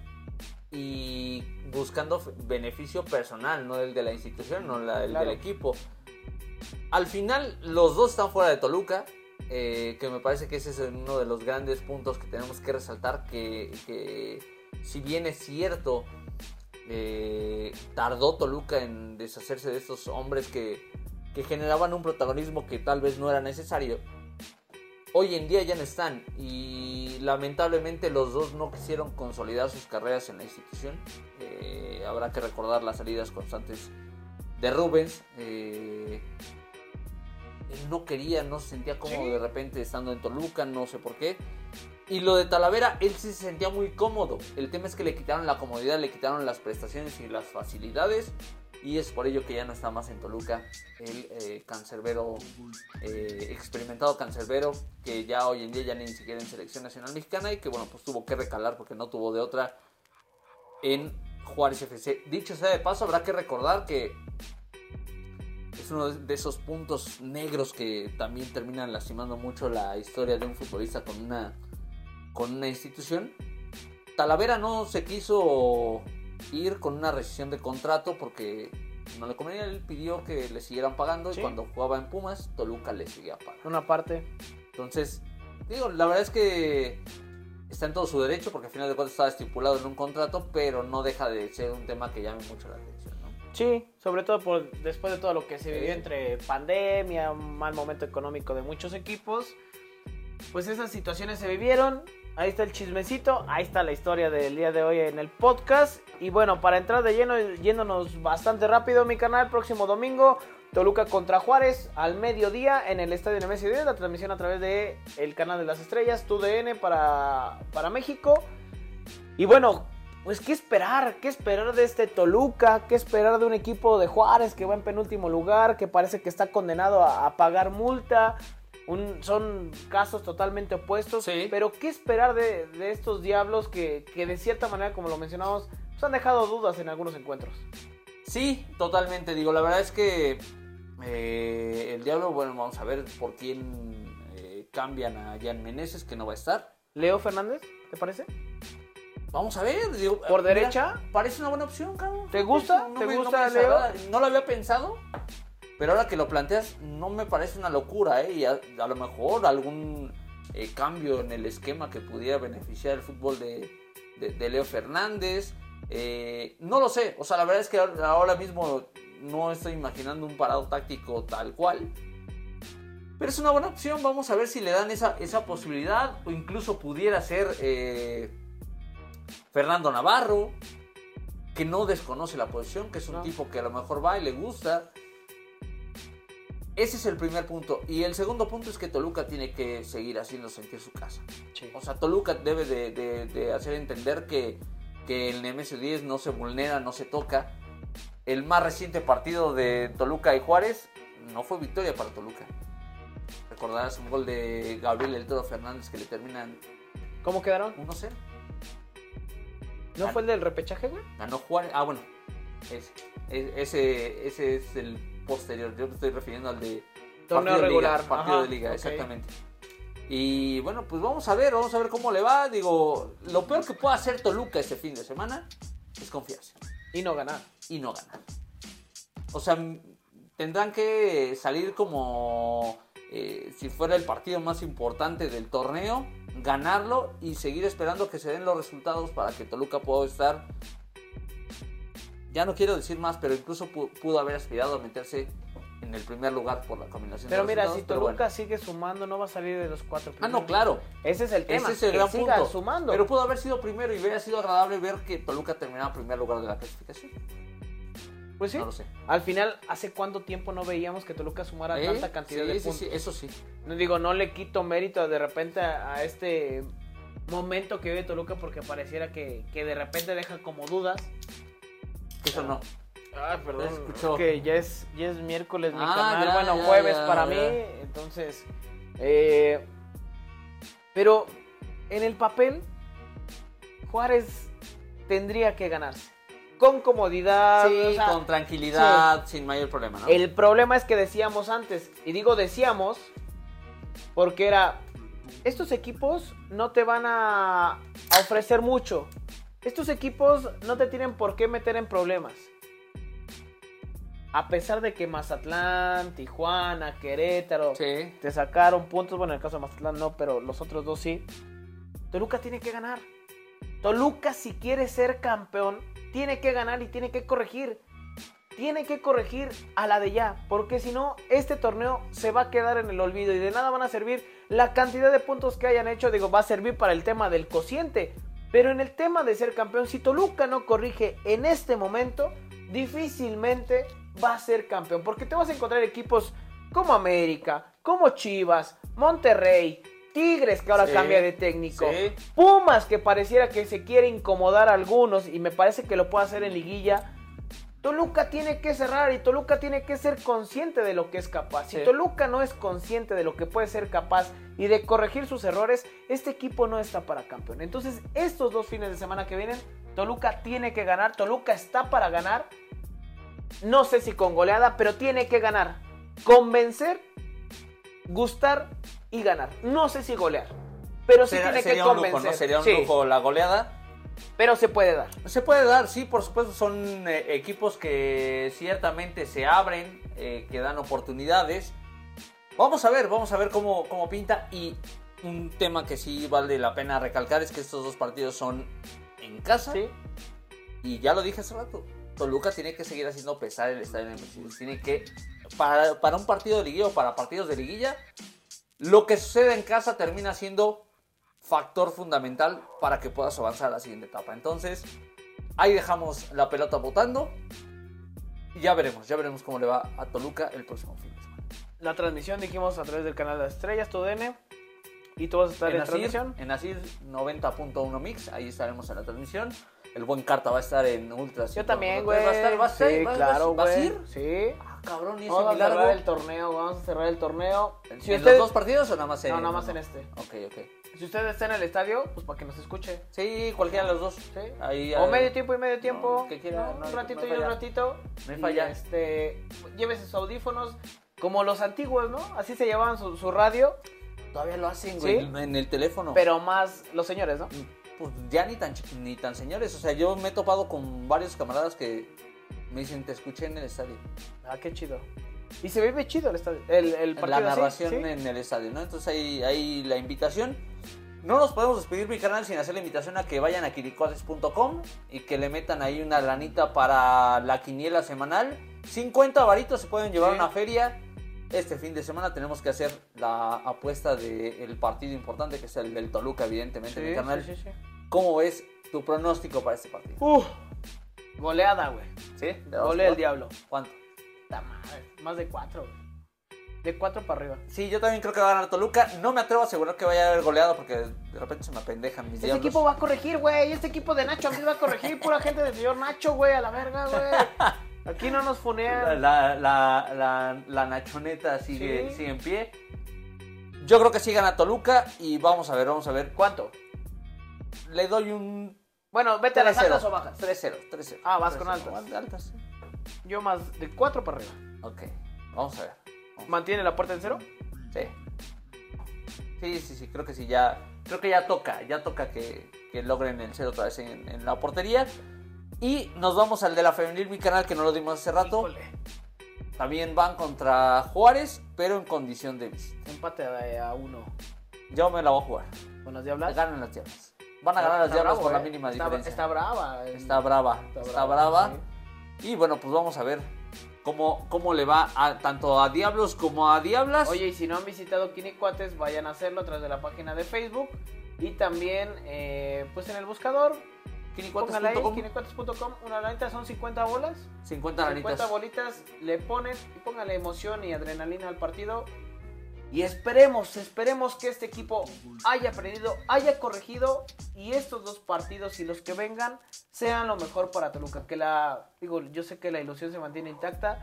y buscando beneficio personal, no el de la institución, no la- el Claro. del equipo. Al final, los dos están fuera de Toluca, eh, que me parece que ese es uno de los grandes puntos que tenemos que resaltar, que, que si bien es cierto, eh, tardó Toluca en deshacerse de estos hombres que, que generaban un protagonismo que tal vez no era necesario, hoy en día ya no están y lamentablemente los dos no quisieron consolidar sus carreras en la institución. Eh, habrá que recordar las salidas constantes de Rubens. eh, él no quería, no se sentía cómodo de repente estando en Toluca, no sé por qué. Y lo de Talavera, él sí se sentía muy cómodo. El tema es que le quitaron la comodidad, le quitaron las prestaciones y las facilidades. Y es por ello que ya no está más en Toluca. El eh, cancerbero, eh, experimentado cancerbero, que ya hoy en día ya ni siquiera en selección nacional mexicana y que bueno, pues tuvo que recalar porque no tuvo de otra en Juárez FC. Dicho sea de paso, habrá que recordar que es uno de esos puntos negros que también terminan lastimando mucho la historia de un futbolista con una, con una institución. Talavera no se quiso ir con una rescisión de contrato porque no le convenía. Él pidió que le siguieran pagando Sí. y cuando jugaba en Pumas, Toluca le seguía pagando. Una parte. Entonces, digo, la verdad es que está en todo su derecho porque al final de cuentas estaba estipulado en un contrato, pero no deja de ser un tema que llame mucho la atención. ¿no? Sí, sobre todo por después de todo lo que se vivió Sí. entre pandemia, un mal momento económico de muchos equipos, pues esas situaciones se vivieron. Ahí está el chismecito, ahí está la historia del día de hoy en el podcast. Y bueno, para entrar de lleno, yéndonos bastante rápido, mi canal, próximo domingo, Toluca contra Juárez al mediodía en el Estadio Nemesio 10, la transmisión a través de el canal de las estrellas, TUDN para, para México. Y bueno, pues qué esperar, qué esperar de este Toluca, qué esperar de un equipo de Juárez que va en penúltimo lugar, que parece que está condenado a pagar multa. Un- son casos totalmente opuestos, Sí. pero qué esperar de, de estos diablos que, que de cierta manera, como lo mencionamos, pues han dejado dudas en algunos encuentros. Sí, totalmente. Digo, la verdad es que eh, el Diablo, bueno, vamos a ver por quién eh, cambian a Jan Meneses, que no va a estar. Leo Fernández, ¿te parece? Vamos a ver. digo, ¿Por mira, derecha? Parece una buena opción, cabrón. ¿Te gusta? ¿Te gusta, Leo? desagrada. No lo había pensado, pero ahora que lo planteas, no me parece una locura, ¿eh? Y a, a lo mejor algún eh, cambio en el esquema que pudiera beneficiar el fútbol de, de- de Leo Fernández. Eh, no lo sé, o sea, la verdad es que ahora mismo no estoy imaginando un parado táctico tal cual. Pero es una buena opción, vamos a ver si le dan esa, esa posibilidad o incluso pudiera ser eh, Fernando Navarro. que no desconoce la posición, que es un No. tipo que a lo mejor va y le gusta. Ese es el primer punto. Y el segundo punto es que Toluca tiene que seguir haciendo sentir su casa. O sea, Toluca debe de, de- de hacer entender que, que el Nemesio 10 no se vulnera, no se toca. El más reciente partido de Toluca y Juárez no fue victoria para Toluca. Recordarás un gol de Gabriel El Toro Fernández que le terminan ¿Cómo quedaron? 1-0. ¿No fue el del repechaje, güey? Ganó Juárez. Ah, bueno. Ese, ese, ese es el posterior. Yo me estoy refiriendo al de Torneo regular, Liga, partido ajá, de liga, exactamente. Y bueno, pues vamos a ver, vamos a ver cómo le va. Digo, lo peor que puede hacer Toluca este fin de semana es confiarse Y no ganar. y no ganar. O sea, tendrán que salir como eh, si fuera el partido más importante del torneo, ganarlo y seguir esperando que se den los resultados para que Toluca pueda estar. Ya no quiero decir más, pero incluso pu- pudo haber aspirado a meterse en el primer lugar por la combinación Pero de mira, si Toluca bueno. sigue sumando, no va a salir de los cuatro Ah, primeros. no, claro. Ese es el tema. Ese es el que gran siga punto. sumando. Pero pudo haber sido primero y hubiera sido agradable ver que Toluca terminaba en primer lugar de la clasificación. pues sí. No lo sé. Al final, ¿hace cuánto tiempo no veíamos que Toluca sumara ¿Eh? tanta cantidad Sí, de sí, puntos? sí, eso sí. No digo, no le quito mérito de repente a, a este momento que vive Toluca porque pareciera que, que de repente deja como dudas. Eso no. Ay, perdón. Se escuchó. Que ya es, ya es miércoles mi Ah, canal, ya, bueno, ya, jueves ya, para mí, entonces... eh, pero en el papel, Juárez tendría que ganarse. Con comodidad. Sí, o sea, con tranquilidad, sin mayor problema, ¿no? el problema es que decíamos antes, y digo decíamos, porque era, estos equipos no te van a, a ofrecer mucho. Estos equipos no te tienen por qué meter en problemas. A pesar de que Mazatlán, Tijuana, Querétaro Sí. te sacaron puntos, bueno, en el caso de Mazatlán no, pero los otros dos sí. Toluca tiene que ganar. Toluca si quiere ser campeón, tiene que ganar y tiene que corregir. Tiene que corregir a la de ya, porque si no, este torneo se va a quedar en el olvido y de nada van a servir la cantidad de puntos que hayan hecho. Digo, va a servir para el tema del cociente, pero en el tema de ser campeón, si Toluca no corrige en este momento, difícilmente va a ser campeón, porque te vas a encontrar equipos como América, como Chivas, Monterrey, Tigres que ahora Sí, cambia de técnico, sí. Pumas que pareciera que se quiere incomodar a algunos y me parece que lo puede hacer en liguilla. Toluca tiene que cerrar y Toluca tiene que ser consciente de lo que es capaz. Si Sí. Toluca no es consciente de lo que puede ser capaz y de corregir sus errores, este equipo no está para campeón. Entonces, estos dos fines de semana que vienen, Toluca tiene que ganar. Toluca está para ganar. No sé si con goleada, pero tiene que ganar. Convencer, gustar y ganar. No sé si golear, pero sí Será- tiene que sería un convencer. lujo, ¿no? Sería un Sí, lujo la goleada. Pero se puede dar. Se puede dar, sí, por supuesto, son eh, equipos que ciertamente se abren, eh, que dan oportunidades. Vamos a ver, vamos a ver cómo, cómo pinta. Y un tema que sí vale la pena recalcar es que estos dos partidos son en casa. ¿sí? Y ya lo dije hace rato, Toluca tiene que seguir haciendo pesar el estadio de Mercedes. Tiene que, para, para un partido de liguilla o para partidos de liguilla, lo que sucede en casa termina siendo factor fundamental para que puedas avanzar a la siguiente etapa. Entonces, ahí dejamos la pelota votando. Y ya veremos, ya veremos cómo le va a Toluca el próximo fin de semana. La transmisión dijimos a través del canal de Estrellas, tu DN. Y tú vas a estar en, En Asir, transmisión. en Asir 90.1 Mix, ahí estaremos en la transmisión. El buen Carta va a estar en Ultra. Yo también, güey. ¿Va a estar? ¿Va a estar? Sí, ¿Va- va- claro, ¿Vas güey. ir? Sí. Ah, cabrón, y ese Vamos a cerrar el torneo, vamos a cerrar el torneo. Si ¿En usted- los dos partidos o nada más en No, nada más en este. Ok, ok. Si usted está en el estadio, pues para que nos escuche. Sí, cualquiera de los dos. ¿sí? Ahí, o ahí. medio tiempo y medio tiempo. No, que quiera, No, no hay- un ratito y un falla. ratito. No hay Y, falla. este, llévese sus audífonos. Como los antiguos, ¿no? Así se llevaban su, su radio. Todavía lo hacen, güey. ¿Sí? En el teléfono. Pero más los señores, ¿no? Pues ya ni tan, ni tan señores. O sea, yo me he topado con varios camaradas que me dicen, te escuché en el estadio. Ah, qué chido. Y se vive chido el, estadio, el, el la partido así, narración ¿sí? en el estadio, ¿no? Entonces ahí, ahí la invitación. No nos podemos despedir, mi canal, sin hacer la invitación a que vayan a quiricotes.com y que le metan ahí una lanita para la quiniela semanal. 50 varitos se pueden llevar a una feria. Este fin de semana tenemos que hacer la apuesta del partido importante, que es el del Toluca, evidentemente, Sí, mi canal. sí, sí, sí. ¿Cómo ves tu pronóstico para este partido? Uf, Goleada, güey. ¿Sí? ¿Le das Golea el diablo. ¿Cuánto? Puta madre, Más de cuatro, güey. De cuatro para arriba. Sí, yo también creo que va a ganar Toluca. No me atrevo a asegurar que vaya a haber goleado porque de repente se me apendejan mis Este diablos. equipo va a corregir, güey. Este equipo de Nacho Ambriz va a corregir. Pura gente del señor Nacho, güey. A la verga, güey. Aquí no nos funean. la, la, la- la nachoneta sigue, Sí. sigue en pie. Yo creo que sí gana Toluca y vamos a ver, vamos a ver. ¿Cuánto? Le doy un Bueno, vete a las 3-0. altas o bajas. 3-0, 3-0. Ah, vas con 3-0. altas. Altas, sí. Yo más de cuatro para arriba. Ok, vamos a ver. ¿Mantiene la puerta en cero? Sí. Sí, sí, sí, creo que sí, ya. Creo que ya toca, ya toca que, que logren el cero otra vez en, en la portería. Y nos vamos al de la femenil bicanal que no lo dimos hace rato. Híjole. También van contra Juárez, pero en condición de visita. Empate a, uno. Yo me la voy a jugar. Con las diablas. Ganan las diablas. Van a ganar las diablas bravo, por la eh. mínima Está- diferencia. Está brava. Está brava, Está está, brava, brava. Y bueno, pues vamos a ver cómo, cómo le va a, tanto a Diablos como a Diablas. Oye, y si no han visitado Quinicuates, vayan a hacerlo a través de la página de Facebook. Y también, eh, pues en el buscador, quinicuates.com, una lanita, son 50 bolas. 50 50 lanitas. bolitas, le ponen y póngale emoción y adrenalina al partido. Y esperemos, esperemos que este equipo haya aprendido, haya corregido y estos dos partidos y los que vengan sean lo mejor para Toluca. Que la, digo, yo sé que la ilusión se mantiene intacta,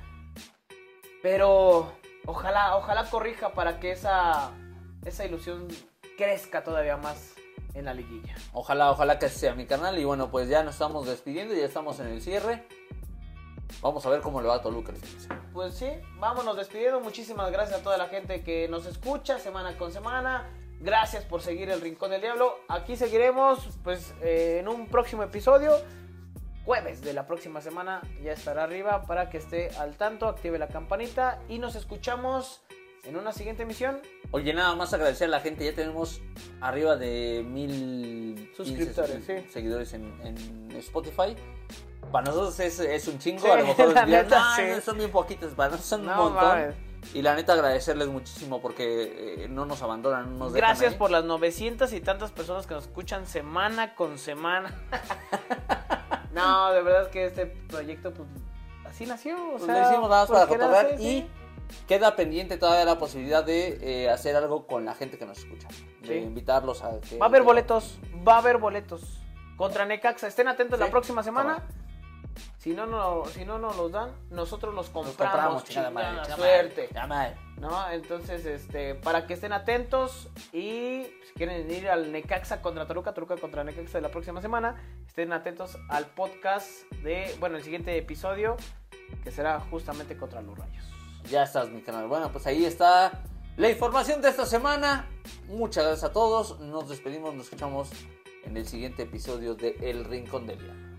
pero ojalá, ojalá corrija para que esa, esa ilusión crezca todavía más en la liguilla. Ojalá, ojalá que sea mi canal. Y bueno, pues ya nos estamos despidiendo, ya estamos en el cierre. Vamos a ver cómo le va a Toluca. Pues sí, vámonos despidiendo. Muchísimas gracias a toda la gente que nos escucha semana con semana. Gracias por seguir el Rincón del Diablo. Aquí seguiremos pues eh, en un próximo episodio. Jueves de la próxima semana ya estará arriba para que esté al tanto, active la campanita y nos escuchamos en una siguiente emisión. Oye, nada más agradecer a la gente. Ya tenemos arriba de mil Suscriptores, 15 sí. seguidores en, en Spotify. Para nosotros es, es un chingo. Sí, a lo mejor la dirán, neta, "No, sí. no, son bien poquitos. Para nosotros son No un montón. mames. Y la neta agradecerles muchísimo porque eh, no nos abandonan. No nos dejan Gracias ahí. por las 900 y tantas personas que nos escuchan semana con semana. no, de verdad que este proyecto pues así nació. O Pues sea, lo hicimos nada más para cotorrear y sí. queda pendiente todavía la posibilidad de eh, hacer algo con la gente que nos escucha. De invitarlos a que... Va a haber boletos, va a haber boletos. Contra Necaxa, estén atentos Sí, la próxima semana. cámara. Si no, no, si no nos los dan, nosotros los compramos. compramos, chingada madre. chingada suerte. chingada madre. ¿No? Entonces, este, para que estén atentos y si quieren ir al Necaxa contra Toluca, Toluca contra Necaxa de la próxima semana, estén atentos al podcast de, bueno, el siguiente episodio que será justamente contra los Rayos. Ya estás, mi canal. Bueno, pues ahí está la información de esta semana. Muchas gracias a todos. Nos despedimos, nos escuchamos en el siguiente episodio de El Rincón del Día.